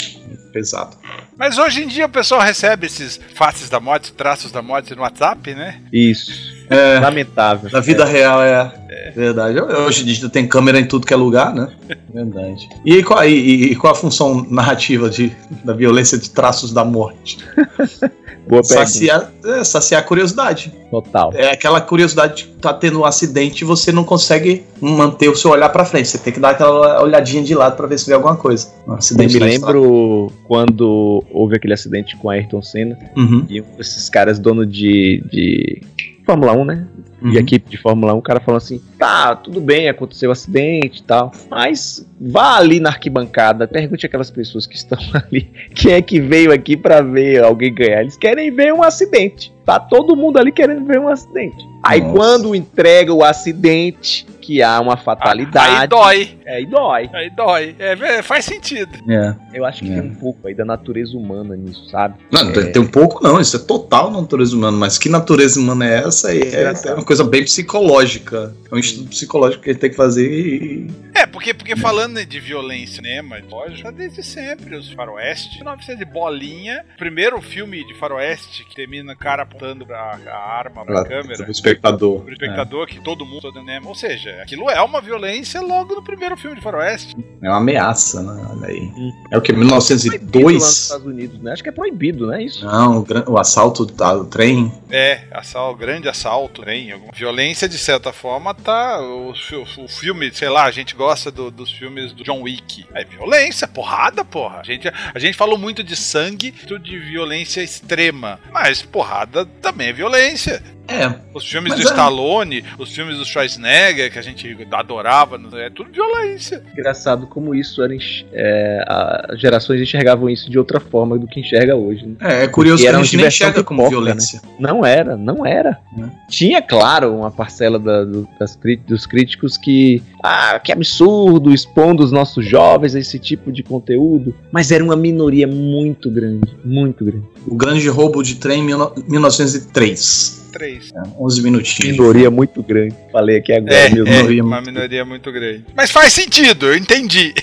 pesado. Mas hoje em dia o pessoal recebe esses faces da morte, traços da morte no WhatsApp, né? Isso. É. Lamentável. Na vida real é, verdade. Hoje em dia tem câmera em tudo que é lugar, né? Verdade. E qual, e, e qual a função narrativa de, da violência de traços da morte? Boa pergunta. Saciar, é, saciar a curiosidade. Total. É aquela curiosidade de tá tendo um acidente e você não consegue manter o seu olhar pra frente. Você tem que dar aquela olhadinha de lado pra ver se vê alguma coisa. Um Eu acidente me na estrada. lembro quando houve aquele acidente com a Ayrton Senna Uhum, e desses caras dono de, de Fórmula 1, né? uhum. E equipe de Fórmula 1, o cara falou assim: tá, tudo bem, aconteceu um acidente e tal, mas vá ali na arquibancada, pergunte aquelas pessoas que estão ali, quem é que veio aqui pra ver alguém ganhar? Eles querem ver um acidente. Tá todo mundo ali querendo ver um acidente. Aí Nossa. quando entrega o acidente, que há uma fatalidade. Aí dói, Aí dói. aí dói. É, é, faz sentido. É. Eu acho que É. tem um pouco aí da natureza humana nisso, sabe? Não, É. tem- um pouco não, isso é total natureza humana, mas que natureza humana é essa? É, é uma coisa bem psicológica. É um estudo psicológico que a gente tem que fazer e. É, porque, porque falando de violência no cinema, lógico, já desde sempre os faroeste. Não precisa de bolinha. Primeiro filme de faroeste que termina o cara apontando a, a arma pra câmera. O espectador. Pro espectador, que todo mundo dando Ou seja, Aquilo é uma violência logo no primeiro filme de Faroeste. É uma ameaça, né? Olha aí. Hum. É o que? Proibido lá nos 1902? Estados Unidos, né? Acho que é proibido, né? Isso. Não, o, gran- o assalto do trem. É, assalto, grande assalto, trem. alguma- Violência, de certa forma, tá. O, fi- o filme, sei lá, a gente gosta do- dos filmes do John Wick. É violência, porrada, porra. A gente, a gente falou muito de sangue, de violência extrema. Mas porrada também é violência. É, Os filmes do é. Stallone, os filmes do Schwarzenegger, que a gente adorava, é tudo violência. Engraçado como isso era. enx- é, as gerações enxergavam isso de outra forma do que enxerga hoje. né? é, é curioso que a gente nem enxerga como pipoca, violência. Não era, não era. Hum. Tinha, claro, uma parcela da- do- das dos críticos que. Ah, que absurdo, expondo os nossos jovens a esse tipo de conteúdo. Mas era uma minoria muito grande, muito grande. O grande roubo de trem em 1903. Três. 11 minutinhos. Minoria muito grande. Falei aqui agora, É, meu é, uma muito minoria muito grande. Mas faz sentido, eu entendi.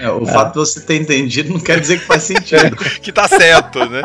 É, o fato de você ter entendido não quer dizer que faz sentido. Que tá certo, né?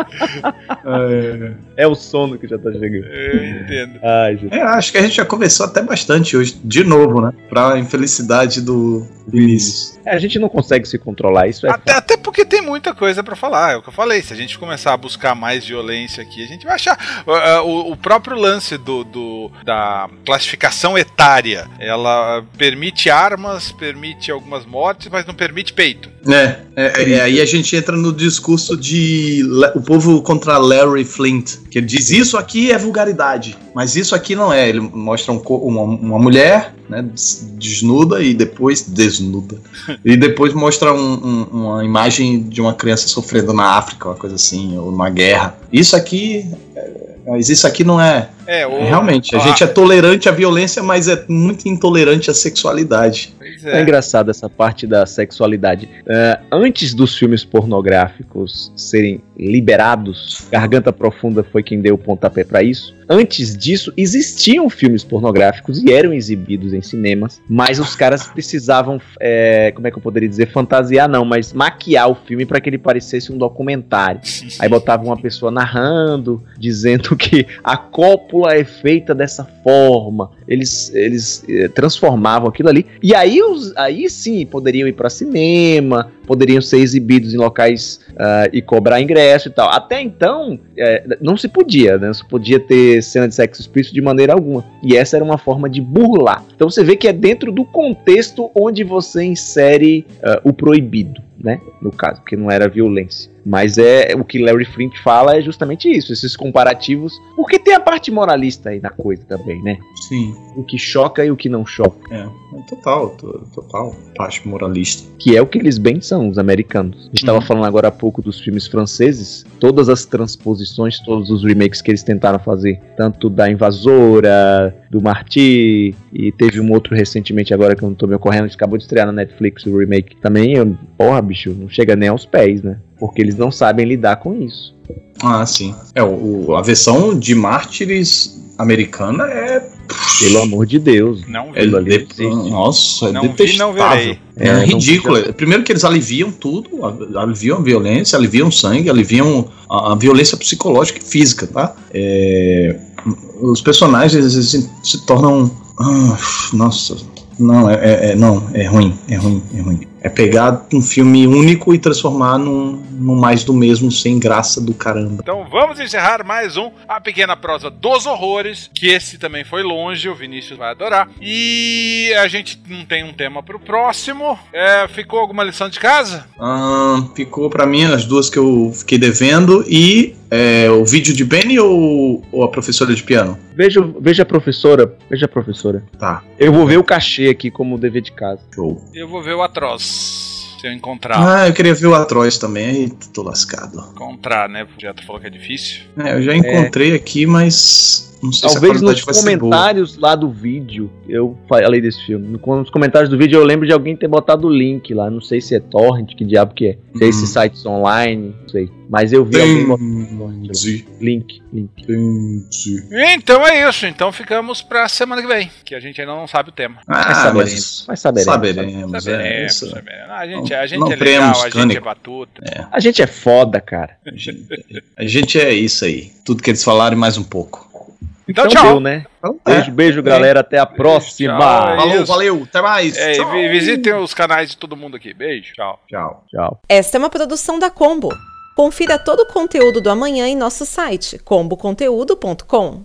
É o sono que já tá chegando. Eu entendo. Ai, gente. É, acho que a gente já conversou até bastante hoje, de novo, né? Pra infelicidade do Vinícius. É, a gente não consegue se controlar, isso é. Até, até porque tem muita coisa pra falar, é o que eu falei. Se a gente começar a buscar mais violência aqui, a gente vai achar. Uh, uh, O, o próprio lance do, do- da classificação etária, ela permite armas, permite algumas mortes, mas não permite peito. É, é, é, aí a gente entra no discurso de o povo contra Larry Flint, que ele diz isso aqui é vulgaridade, mas isso aqui não é. Ele mostra um uma, uma mulher, né, des- desnuda e depois desnuda e depois mostra um- um- uma imagem de uma criança sofrendo na África, uma coisa assim, ou numa guerra. Isso aqui, mas isso aqui não é. É, o, Realmente, a Ah. gente é tolerante à violência, mas é muito intolerante à sexualidade. Pois É é. engraçado essa parte da sexualidade. É, antes dos filmes pornográficos serem liberados, Garganta Profunda foi quem deu o pontapé para isso. Antes disso, existiam filmes pornográficos e eram exibidos em cinemas, mas os caras precisavam, é, como é que eu poderia dizer, fantasiar não, mas maquiar o filme para que ele parecesse um documentário. Aí botavam uma pessoa narrando, dizendo que a cópula é feita dessa forma. Eles, eles eh, transformavam aquilo ali. E aí, os, aí sim poderiam ir para cinema, poderiam ser exibidos em locais ah, e cobrar ingresso e tal. Até então, eh, não se podia, né? Não se podia ter cena de sexo explícito de maneira alguma. E essa era uma forma de burlar. Então você vê que é dentro do contexto onde você insere ah, o proibido, né? No caso, porque não era violência. Mas é o que Larry Flint fala é justamente isso, esses comparativos, porque tem a parte moralista aí na coisa também, né? Sim. O que choca e o que não choca, É, é total, to- total parte moralista. que é o que eles bem são, os americanos. A gente estava Uhum. falando agora há pouco dos filmes franceses, todas as transposições, todos os remakes que eles tentaram fazer, tanto da Invasora, do Marty, e teve um outro recentemente agora que eu não tô me ocorrendo, que acabou de estrear na Netflix o remake. Também, eu- porra, bicho, não chega nem aos pés, né? Porque eles não sabem lidar com isso. Ah, sim. É, o, a versão de Mártires americana é. Pelo amor de Deus. Não vi. é de- nossa, é Não vi, detestável. não verei. É, É, não ridículo. Primeiro que eles aliviam tudo, aliviam a violência, aliviam o sangue, aliviam a, a violência psicológica e física, tá? É, os personagens se, se tornam. ah, nossa, não, é, é- é- não, é ruim, é ruim, é ruim. É pegar um filme único e transformar num, num mais do mesmo, sem graça do caramba. Então vamos encerrar mais um A Pequena Prosa dos Horrores, que esse também foi longe, o Vinícius vai adorar. E a gente não tem um tema pro próximo. É, ficou alguma lição de casa? Ah, ficou pra mim as duas que eu fiquei devendo e é, o vídeo de Benny ou, ou a professora de piano? Veja, veja a professora, veja a professora. Tá, Eu vou ver o cachê aqui como dever de casa. show. Eu vou ver o Atroz. Se eu encontrar. Ah, eu queria ver o Atroz também, aí tô lascado. Encontrar, né? O Jeto falou que é difícil. É, eu já encontrei aqui, mas Talvez se a nos comentários lá do vídeo eu falei desse filme. No- Nos comentários do vídeo eu lembro de alguém ter botado o link lá. Não sei se é torrent, que diabo que é. Não sei se Uhum. sites online, não sei. Mas eu vi alguém botando Entendi, link, link. entendi. Então é isso. Então ficamos pra semana que vem. Que a gente ainda não sabe o tema. Mas Ah, saberemos. mas Mas saberemos. saberemos, é, Saberemos, isso. saberemos. A gente, a Não- gente não é legal, a gente é batuta. A gente é foda, cara. A gente- A gente é isso aí. Tudo que eles falaram e mais um pouco. Então, Então tchau. deu, né? Então, é. Beijo, beijo, galera. Até a próxima. tchau. Falou, Isso. valeu, até mais. É, visitem os canais de todo mundo aqui. Beijo. Tchau. Tchau. Tchau. Esta é uma produção da Combo. Confira todo o conteúdo do amanhã em nosso site comboconteúdo.com.